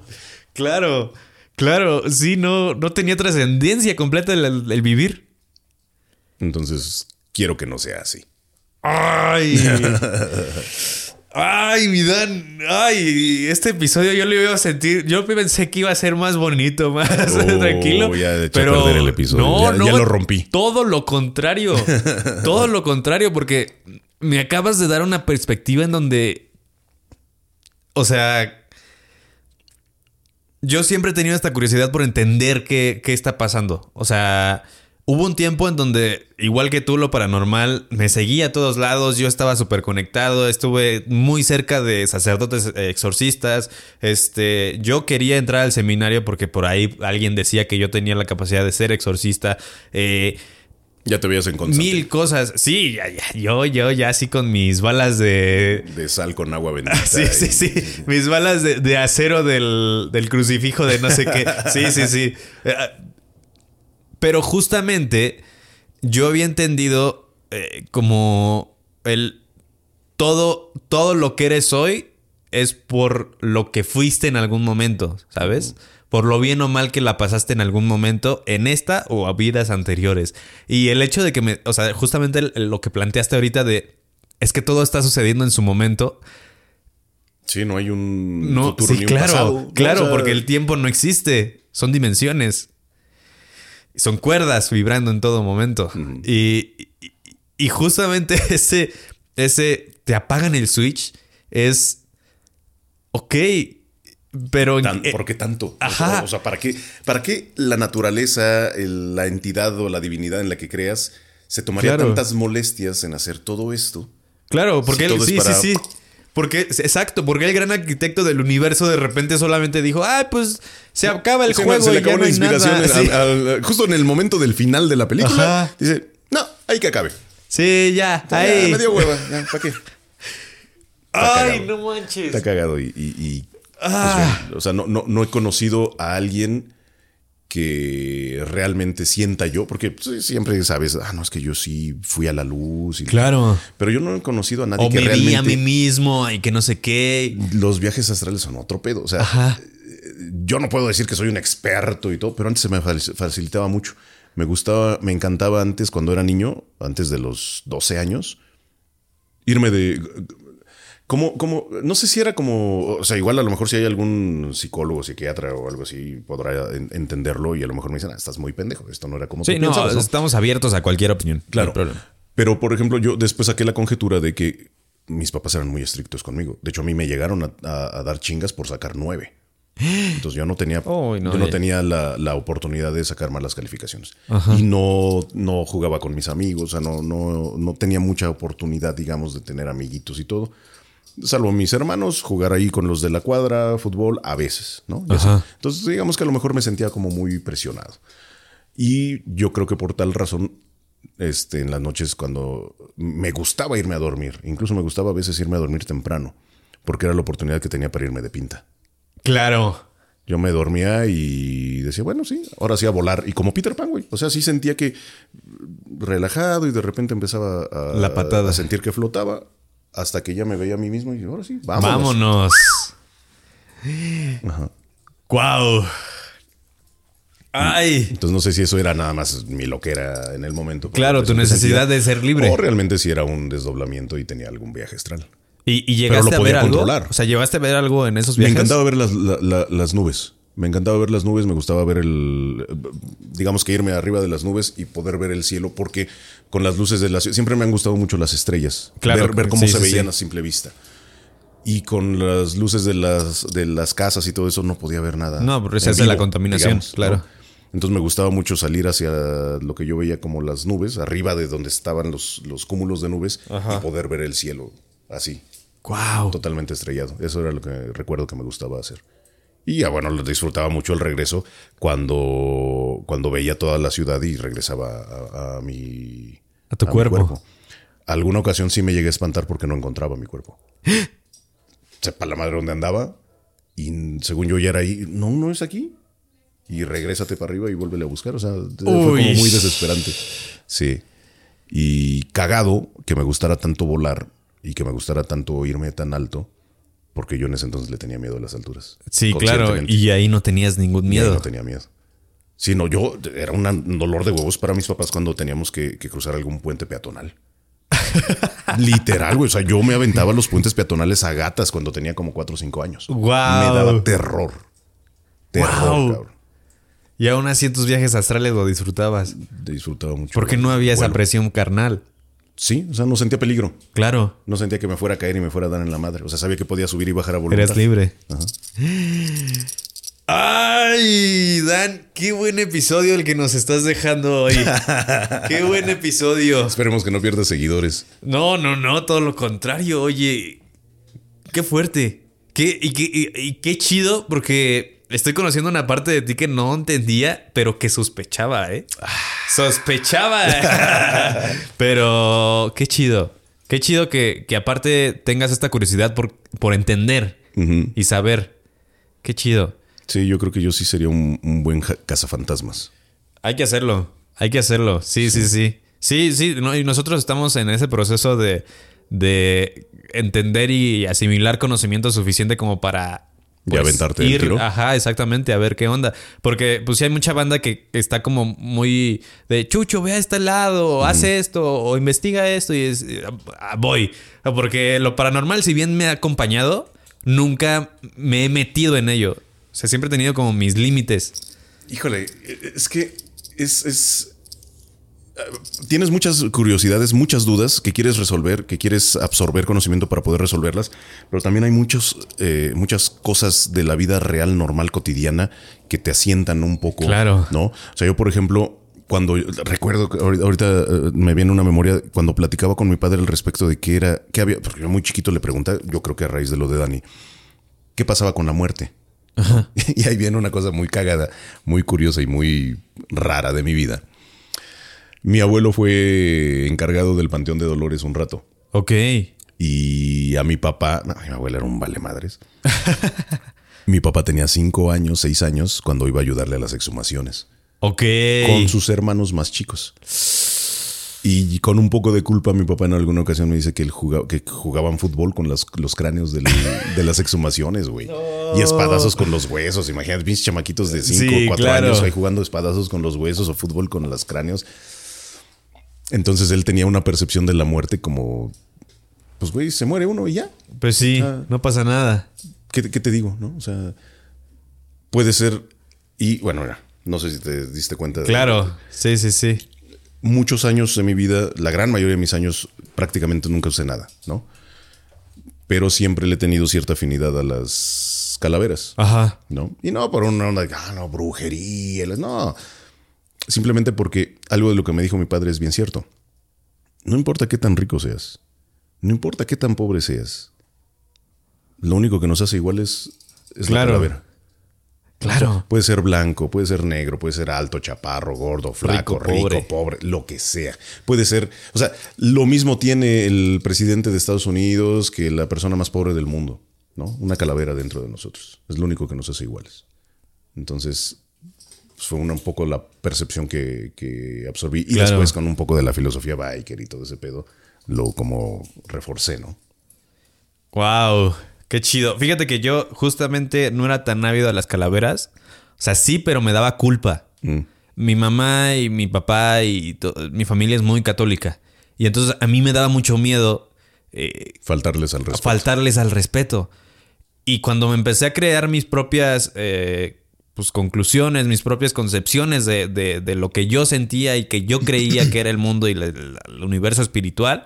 Claro, claro, sí, no, no tenía trascendencia completa el, el vivir. Entonces, quiero que no sea así. Ay. Ay, mi Dan. Ay, este episodio yo lo iba a sentir. Yo pensé que iba a ser más bonito, más Oh, tranquilo. ya a pero perder el episodio. No, Ya- no. ya lo rompí. Todo lo contrario. todo lo contrario, porque me acabas de dar una perspectiva en donde. O sea. Yo siempre he tenido esta curiosidad por entender qué, qué está pasando. O sea, hubo un tiempo en donde, igual que tú, lo paranormal, me seguía a todos lados, yo estaba súper conectado, estuve muy cerca de sacerdotes eh, exorcistas. Este, yo quería entrar al seminario porque por ahí alguien decía que yo tenía la capacidad de ser exorcista. Eh, Ya te veías en Constantine. mil cosas. Sí, ya, ya, yo, yo, ya así con mis balas de, De sal con agua bendita. Sí, sí, y- sí. Mis balas de, de acero del, del crucifijo de no sé qué. Sí, sí, sí. Pero justamente yo había entendido eh, como el todo, todo lo que eres hoy es por lo que fuiste en algún momento, ¿sabes? Por lo bien o mal que la pasaste en algún momento, en esta o a vidas anteriores. Y el hecho de que me, o sea, justamente lo que planteaste ahorita de, es que todo está sucediendo en su momento, Sí, no hay un no, futuro sí, ni un claro, claro, O sea, porque el tiempo no existe, son dimensiones, son cuerdas vibrando en todo momento. y, y- y justamente ese, ese, te apagan el switch, es, ok, pero... Tan- eh, ¿Por qué tanto? Ajá. O sea, ¿para qué, ¿para qué la naturaleza, el- la entidad o la divinidad en la que creas se tomaría Claro. tantas molestias en hacer todo esto? Claro, porque Sí, él, sí, para- sí, sí. Porque, exacto, porque el gran arquitecto del universo de repente solamente dijo, ay, pues se acaba el juego se le y ya acabó no la hay inspiración nada. al- justo en el momento del final de la película. Ajá. Dice, no, hay que acabe. Sí, ya, Ya, ahí. me dio hueva. ya, ¿Para qué? Ay, cagado. no manches. Está cagado y... y- y, pues, Ah. o sea, no, no, no he conocido a alguien que realmente sienta yo, porque pues, siempre sabes, ah, no, es que yo sí fui a la luz. Y, Claro. Pero yo no he conocido a nadie O que me vi realmente... a mí mismo y que no sé qué. Los viajes astrales son otro pedo. O sea, Ajá. yo no puedo decir que soy un experto y todo, pero antes se me faci- facilitaba mucho. Me gustaba, me encantaba antes cuando era niño, antes de los 12 años, irme de... Como, como, no sé si era como, o sea, igual a lo mejor si hay algún psicólogo, psiquiatra o algo así, podrá en- entenderlo y a lo mejor me dicen, ah, estás muy pendejo, esto no era como Sí, tú no, pensabas", ¿no? estamos abiertos a cualquier opinión. Claro. No. Pero, por ejemplo, yo después saqué la conjetura de que mis papás eran muy estrictos conmigo. De hecho, a mí me llegaron a, a- a dar chingas por sacar nueve. Entonces yo no tenía, no, yo no tenía la, la oportunidad de sacar malas calificaciones. Y no, no jugaba con mis amigos, o sea, no, no, no tenía mucha oportunidad, digamos, de tener amiguitos y todo. Salvo mis hermanos, jugar ahí con los de la cuadra, fútbol, a veces, ¿no? Entonces, digamos que a lo mejor me sentía como muy presionado. Y yo creo que por tal razón, este, en las noches cuando me gustaba irme a dormir, incluso me gustaba a veces irme a dormir temprano, porque era la oportunidad que tenía para irme de pinta. Claro. Yo me dormía y decía, bueno, sí, ahora sí a volar. Y como Peter Pan, güey. O sea, sí sentía que relajado y de repente empezaba a, La patada. a sentir que flotaba. Hasta que ya me veía a mí mismo y ahora sí, vámonos. Vámonos. Wow. Ay. Entonces no sé si eso era nada más mi loquera en el momento. Claro, Pues, tu me necesidad sentía- de ser libre. O realmente si era un desdoblamiento y tenía algún viaje astral. ¿Y, y llegaste lo a ver algo? O sea, ¿llevaste a ver algo en esos Me viajes? encantaba ver las, la- la- las nubes. Me encantaba ver las nubes, me gustaba ver el. Digamos que irme arriba de las nubes y poder ver el cielo, porque con las luces de la ciudad. Siempre me han gustado mucho las estrellas. Claro, ver, ver cómo sí, se sí, veían sí. a simple vista. Y con las luces de las, de las casas y todo eso no podía ver nada. No, porque se hace la contaminación, claro. Entonces me gustaba mucho salir hacia lo que yo veía como las nubes, arriba de donde estaban los, los cúmulos de nubes, y poder ver el cielo así Wow. totalmente estrellado. Eso era lo que recuerdo que me gustaba hacer. Y ya bueno, lo disfrutaba mucho el regreso cuando, cuando veía toda la ciudad y regresaba a, a mi, A tu mi cuerpo. Alguna ocasión sí me llegué a espantar porque no encontraba mi cuerpo. Sepa la madre dónde andaba y según yo ya era ahí. No, no es aquí. Y regrésate para arriba y vuélvele a buscar. O sea, fue como Uy. muy desesperante. Sí. Y cagado que me gustara tanto volar y que me gustara tanto irme tan alto, porque yo en ese entonces le tenía miedo a las alturas. Sí, claro. Y ahí no tenías ningún Y ahí miedo. no tenía miedo. Sí, no, yo era un dolor de huevos para mis papás cuando teníamos que, que cruzar algún puente peatonal. Literal, güey. O sea, yo me aventaba los puentes peatonales a gatas cuando tenía como 4 o 5 años. Guau. Me daba terror. Terror, Guau. cabrón. Y aún así en tus viajes astrales lo disfrutabas. Disfrutaba mucho. Porque no había esa presión carnal. Sí, o sea, no sentía peligro. Claro. No sentía que me fuera a caer y me fuera a dar en la madre. O sea, sabía que podía subir y bajar a voluntad. Eres libre. Ajá. Ay, Dan, qué buen episodio el que nos estás dejando hoy. qué buen episodio. Esperemos que no pierdas seguidores. No, no, no, todo lo contrario. Oye, qué fuerte. Qué, y, qué, y- y qué chido, porque estoy conociendo una parte de ti que no entendía, pero que sospechaba, ¿eh? Sospechaba. pero qué chido. Qué chido que, que aparte tengas esta curiosidad por, por entender y saber. Qué chido. Sí, yo creo que yo sí sería un, un buen cazafantasmas. Hay que hacerlo. Hay que hacerlo. Sí, sí, sí. Sí, sí. no, y nosotros estamos en ese proceso de, de entender y asimilar conocimiento suficiente como para. Pues, De aventarte el tiro. Ajá, exactamente, a ver qué onda. Porque, pues, sí hay mucha banda que está como muy de Chucho, ve a este lado, haz esto, o investiga esto, y es. ah, voy. Porque lo paranormal, si bien me ha acompañado, nunca me he metido en ello. O sea, siempre he tenido como mis límites. Híjole, es que es, es- Tienes muchas curiosidades, muchas dudas que quieres resolver, que quieres absorber conocimiento para poder resolverlas, pero también hay muchos, eh, muchas cosas de la vida real, normal, cotidiana, que te asientan un poco. Claro. ¿No? O sea, yo, por ejemplo, cuando recuerdo que ahorita, eh, me viene una memoria cuando platicaba con mi padre al respecto de qué era, qué había, porque yo muy chiquito le pregunté, yo creo que a raíz de lo de Dani, ¿qué pasaba con la muerte? Y ahí viene una cosa muy cagada, muy curiosa y muy rara de mi vida. Mi abuelo fue encargado del Panteón de Dolores un rato. Ok. Y a mi papá, no, mi abuelo era un vale madres. mi papá tenía cinco años, seis años cuando iba a ayudarle a las exhumaciones Ok. con sus hermanos más chicos. Y con un poco de culpa, mi papá en alguna ocasión me dice que, él jugaba, que jugaban fútbol con las- los cráneos del- de las exhumaciones, güey. Y espadazos con los huesos. Imagínate, pinches chamaquitos de 5 Sí, o 4 claro. años ahí jugando espadazos con los huesos o fútbol con los cráneos. Entonces él tenía una percepción de la muerte como, pues, güey, se muere uno y ya. Pues sí, no pasa nada. ¿Qué, qué te digo? ¿No? O sea, puede ser. Y bueno, no sé si te diste cuenta. de- Claro, sí, sí, sí. muchos años de mi vida, la gran mayoría de mis años, prácticamente nunca usé nada, ¿no? Pero siempre le he tenido cierta afinidad a las calaveras, Ajá. ¿no? Y no por una onda de, ah, no, brujería, no. Simplemente porque algo de lo que me dijo mi padre es bien cierto. No importa qué tan rico seas, no importa qué tan pobre seas, lo único que nos hace iguales es Claro. la calavera. Claro. Puede ser blanco, puede ser negro, puede ser alto, chaparro, gordo, flaco, Rico, rico, pobre. pobre. lo que sea. Puede ser, o sea, lo mismo tiene el presidente de Estados Unidos que la persona más pobre del mundo, ¿no? Una calavera dentro de nosotros. Es lo único que nos hace iguales. Entonces, pues, fue una, un poco la percepción que, que absorbí. Y Claro. después con un poco de la filosofía biker y todo ese pedo, lo como reforcé, ¿no? Wow, qué chido. Fíjate que yo justamente no era tan ávido a las calaveras. O sea, sí, pero me daba culpa. Mm. Mi mamá y mi papá y mi familia es muy católica. Y entonces a mí me daba mucho miedo eh, Faltarles al respeto. faltarles al respeto. Y cuando me empecé a crear mis propias eh, pues, conclusiones, mis propias concepciones de, de- de lo que yo sentía y que yo creía que era el mundo y la- la- el universo espiritual,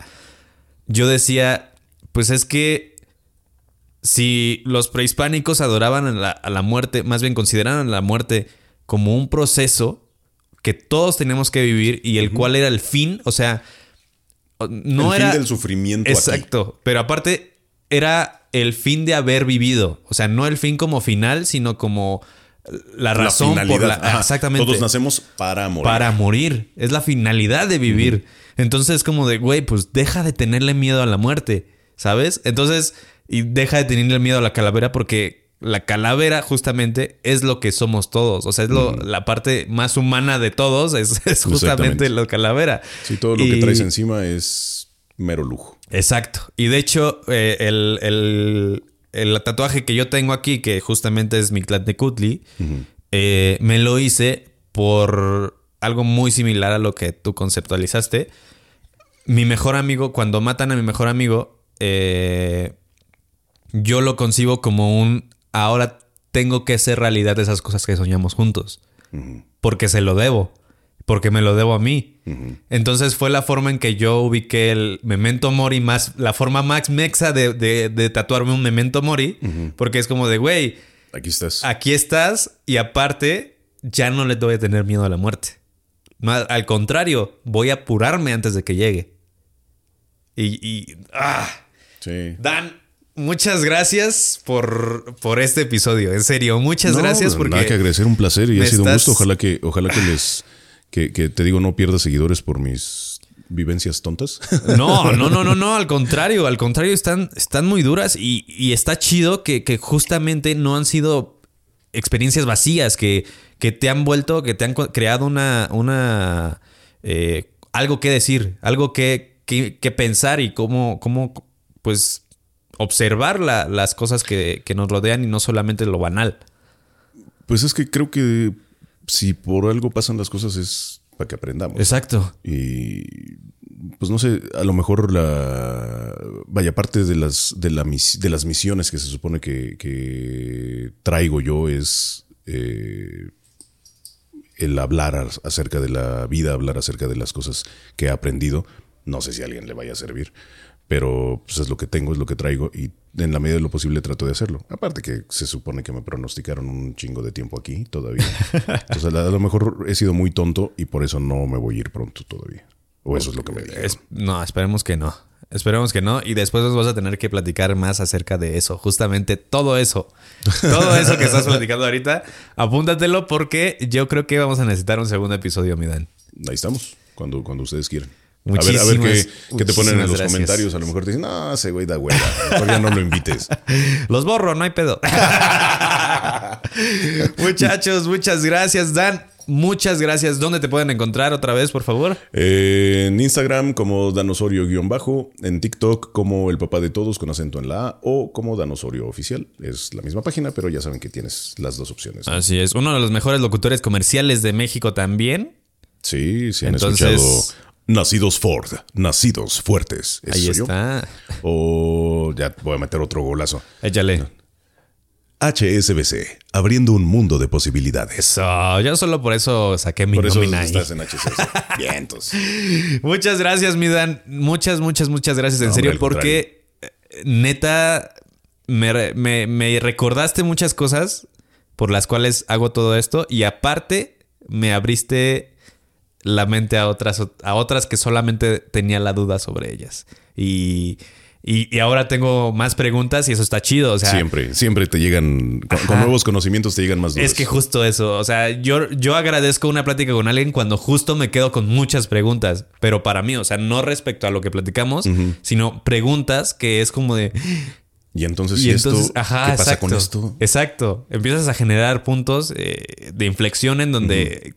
yo decía, pues es que si los prehispánicos adoraban a la, a la muerte, más bien consideraban la muerte como un proceso que todos tenemos que vivir y el cual era el fin, o sea, no el era fin del sufrimiento aquí. Exacto, pero aparte era el fin de haber vivido, o sea, no el fin como final, sino como la La razón por la Ajá. exactamente Todos nacemos para morir. para morir. Es la finalidad de vivir. Entonces, como de, güey, pues deja de tenerle miedo a la muerte, ¿sabes? Entonces, y deja de tenerle miedo a la calavera porque la calavera justamente es lo que somos todos. O sea, es lo- la parte más humana de todos, es, es justamente la calavera. Sí, todo lo que traes encima es mero lujo. Exacto. Y de hecho, eh, el, el- el tatuaje que yo tengo aquí, que justamente es mi Cutli, eh, me lo hice por algo muy similar a lo que tú conceptualizaste. Mi mejor amigo, cuando matan a mi mejor amigo, eh, yo lo concibo como un ahora tengo que hacer realidad esas cosas que soñamos juntos. Porque se lo debo. Porque me lo debo a mí. Entonces fue la forma en que yo ubiqué el memento mori más, la forma más mexa de, de- de tatuarme un memento mori. Porque es como de, güey, Aquí estás. aquí estás y aparte ya no le voy a tener miedo a la muerte. Al- contrario, voy a apurarme antes de que llegue. Y, y- ah, Sí. Dan, muchas gracias por, por este episodio. En serio, muchas No, gracias porque Nada que agradecer, un placer y ha sido un gusto. Ojalá que, ojalá que les. Que, que te digo, no pierdas seguidores por mis vivencias tontas. No, no, no, no, no, al contrario, al contrario, están, están muy duras y, y está chido que, que justamente no han sido experiencias vacías, que, que te han vuelto, que te han creado una, una eh, algo que decir, algo que, que, que pensar y cómo, cómo pues, observar la- las cosas que, que nos rodean y no solamente lo banal. Pues es que creo que si por algo pasan las cosas es para que aprendamos. Exacto. Y pues no sé, a lo mejor la vaya parte de las de la mis- de las misiones que se supone que, que traigo yo es eh, el hablar ar- acerca de la vida, hablar acerca de las cosas que he aprendido. No sé si a alguien le vaya a servir, pero pues es lo que tengo, es lo que traigo y en la medida de lo posible trato de hacerlo. Aparte que se supone que me pronosticaron un chingo de tiempo aquí todavía. Entonces a lo mejor he sido muy tonto y por eso no me voy a ir pronto todavía. O eso es lo que me dijeron. Es- no, esperemos que no. Esperemos que no. Y después nos vas a tener que platicar más acerca de eso. Justamente todo eso. Todo eso que estás platicando ahorita. Apúntatelo porque yo creo que vamos a necesitar un segundo episodio, mi Dan. Ahí estamos, cuando, cuando ustedes quieran. A ver, a ver Muchísimas, qué, qué te ponen en muchísimas los gracias. comentarios. A lo mejor te dicen, no, ese güey da hueva. Mejor ya no lo invites. Los borro, no hay pedo. Muchachos, muchas gracias, Dan. Muchas gracias. ¿Dónde te pueden encontrar otra vez, por favor? Eh, en Instagram como Danosorio-bajo, en TikTok como el papá de todos con acento en la A o como Danosorio oficial. Es la misma página, pero ya saben que tienes las dos opciones. ¿no? Así es. Uno de los mejores locutores comerciales de México también. Sí, sí han Entonces- escuchado Nacidos Ford, Nacidos Fuertes. ¿Ese Ahí está. O ya voy a meter otro golazo. Échale. HSBC, abriendo un mundo de posibilidades. Eso. Yo solo por eso saqué mi Por eso estás en HSBC. Vientos. Muchas gracias, mi Dan. Muchas, muchas, muchas gracias. En No, serio, porque eh, neta me- me recordaste muchas cosas por las cuales hago todo esto. Y aparte, me abriste la mente a otras, a otras que solamente tenía la duda sobre ellas. Y, y- y ahora tengo más preguntas y eso está chido. O sea, siempre, siempre te llegan, con, nuevos conocimientos te llegan más dudas. es que justo eso, o sea, yo, yo agradezco una plática con alguien cuando justo me quedo con muchas preguntas, pero para mí, o sea, no respecto a lo que platicamos, sino preguntas que es como de... y entonces, Y ¿y entonces, esto, ajá, ¿qué pasa exacto, con esto? Exacto, empiezas a generar puntos eh, de inflexión en donde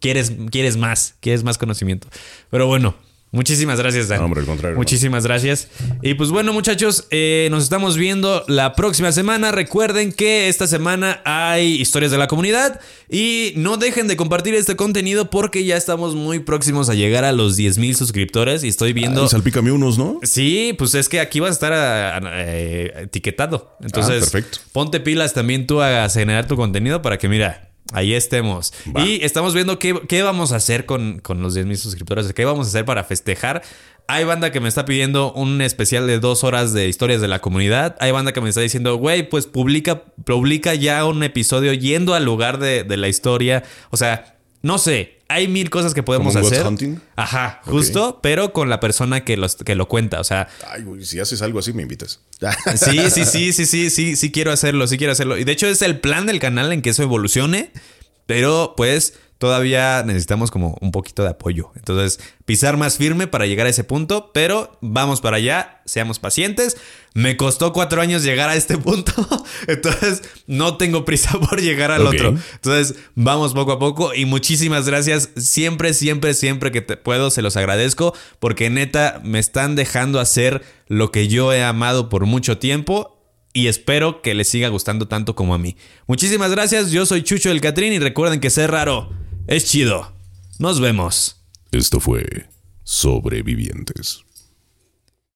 quieres, quieres más, quieres más conocimiento. Pero bueno, Muchísimas gracias, Dan. No, hombre, al contrario, Muchísimas gracias. Y pues bueno, muchachos, eh, nos estamos viendo la próxima semana. Recuerden que esta semana hay historias de la comunidad. Y no dejen de compartir este contenido porque ya estamos muy próximos a llegar a los 10 mil suscriptores. Y estoy viendo. Ay, salpícame unos, ¿no? Sí, pues es que aquí vas a estar a- a- eh, etiquetado. Entonces, Ah, perfecto. ponte pilas también tú a generar tu contenido para que, mira, ahí estemos. Va. Y estamos viendo qué, qué vamos a hacer con, con los 10 mil suscriptores, qué vamos a hacer para festejar. Hay banda que me está pidiendo un especial de dos horas de historias de la comunidad. Hay banda que me está diciendo, güey, pues publica, publica ya un episodio yendo al lugar de, de la historia. O sea, no sé. Hay mil cosas que podemos ¿Como un hacer. hunting? Ajá, justo, pero con la persona que, los, que lo cuenta. O sea, Ay, güey, si haces algo así, me invitas. Sí, sí, sí, sí, sí, sí, sí quiero hacerlo, sí quiero hacerlo. Y de hecho es el plan del canal en que eso evolucione, pero pues todavía necesitamos como un poquito de apoyo. Entonces, pisar más firme para llegar a ese punto, pero vamos para allá, seamos pacientes. Me costó cuatro años llegar a este punto, entonces no tengo prisa por llegar al otro. Entonces, vamos poco a poco y muchísimas gracias. Siempre, siempre, siempre que te puedo, se los agradezco porque neta me están dejando hacer lo que yo he amado por mucho tiempo y espero que les siga gustando tanto como a mí. Muchísimas gracias. Yo soy Chucho del Catrín y recuerden que ser raro es chido. Nos vemos. Esto fue Sobrevivientes.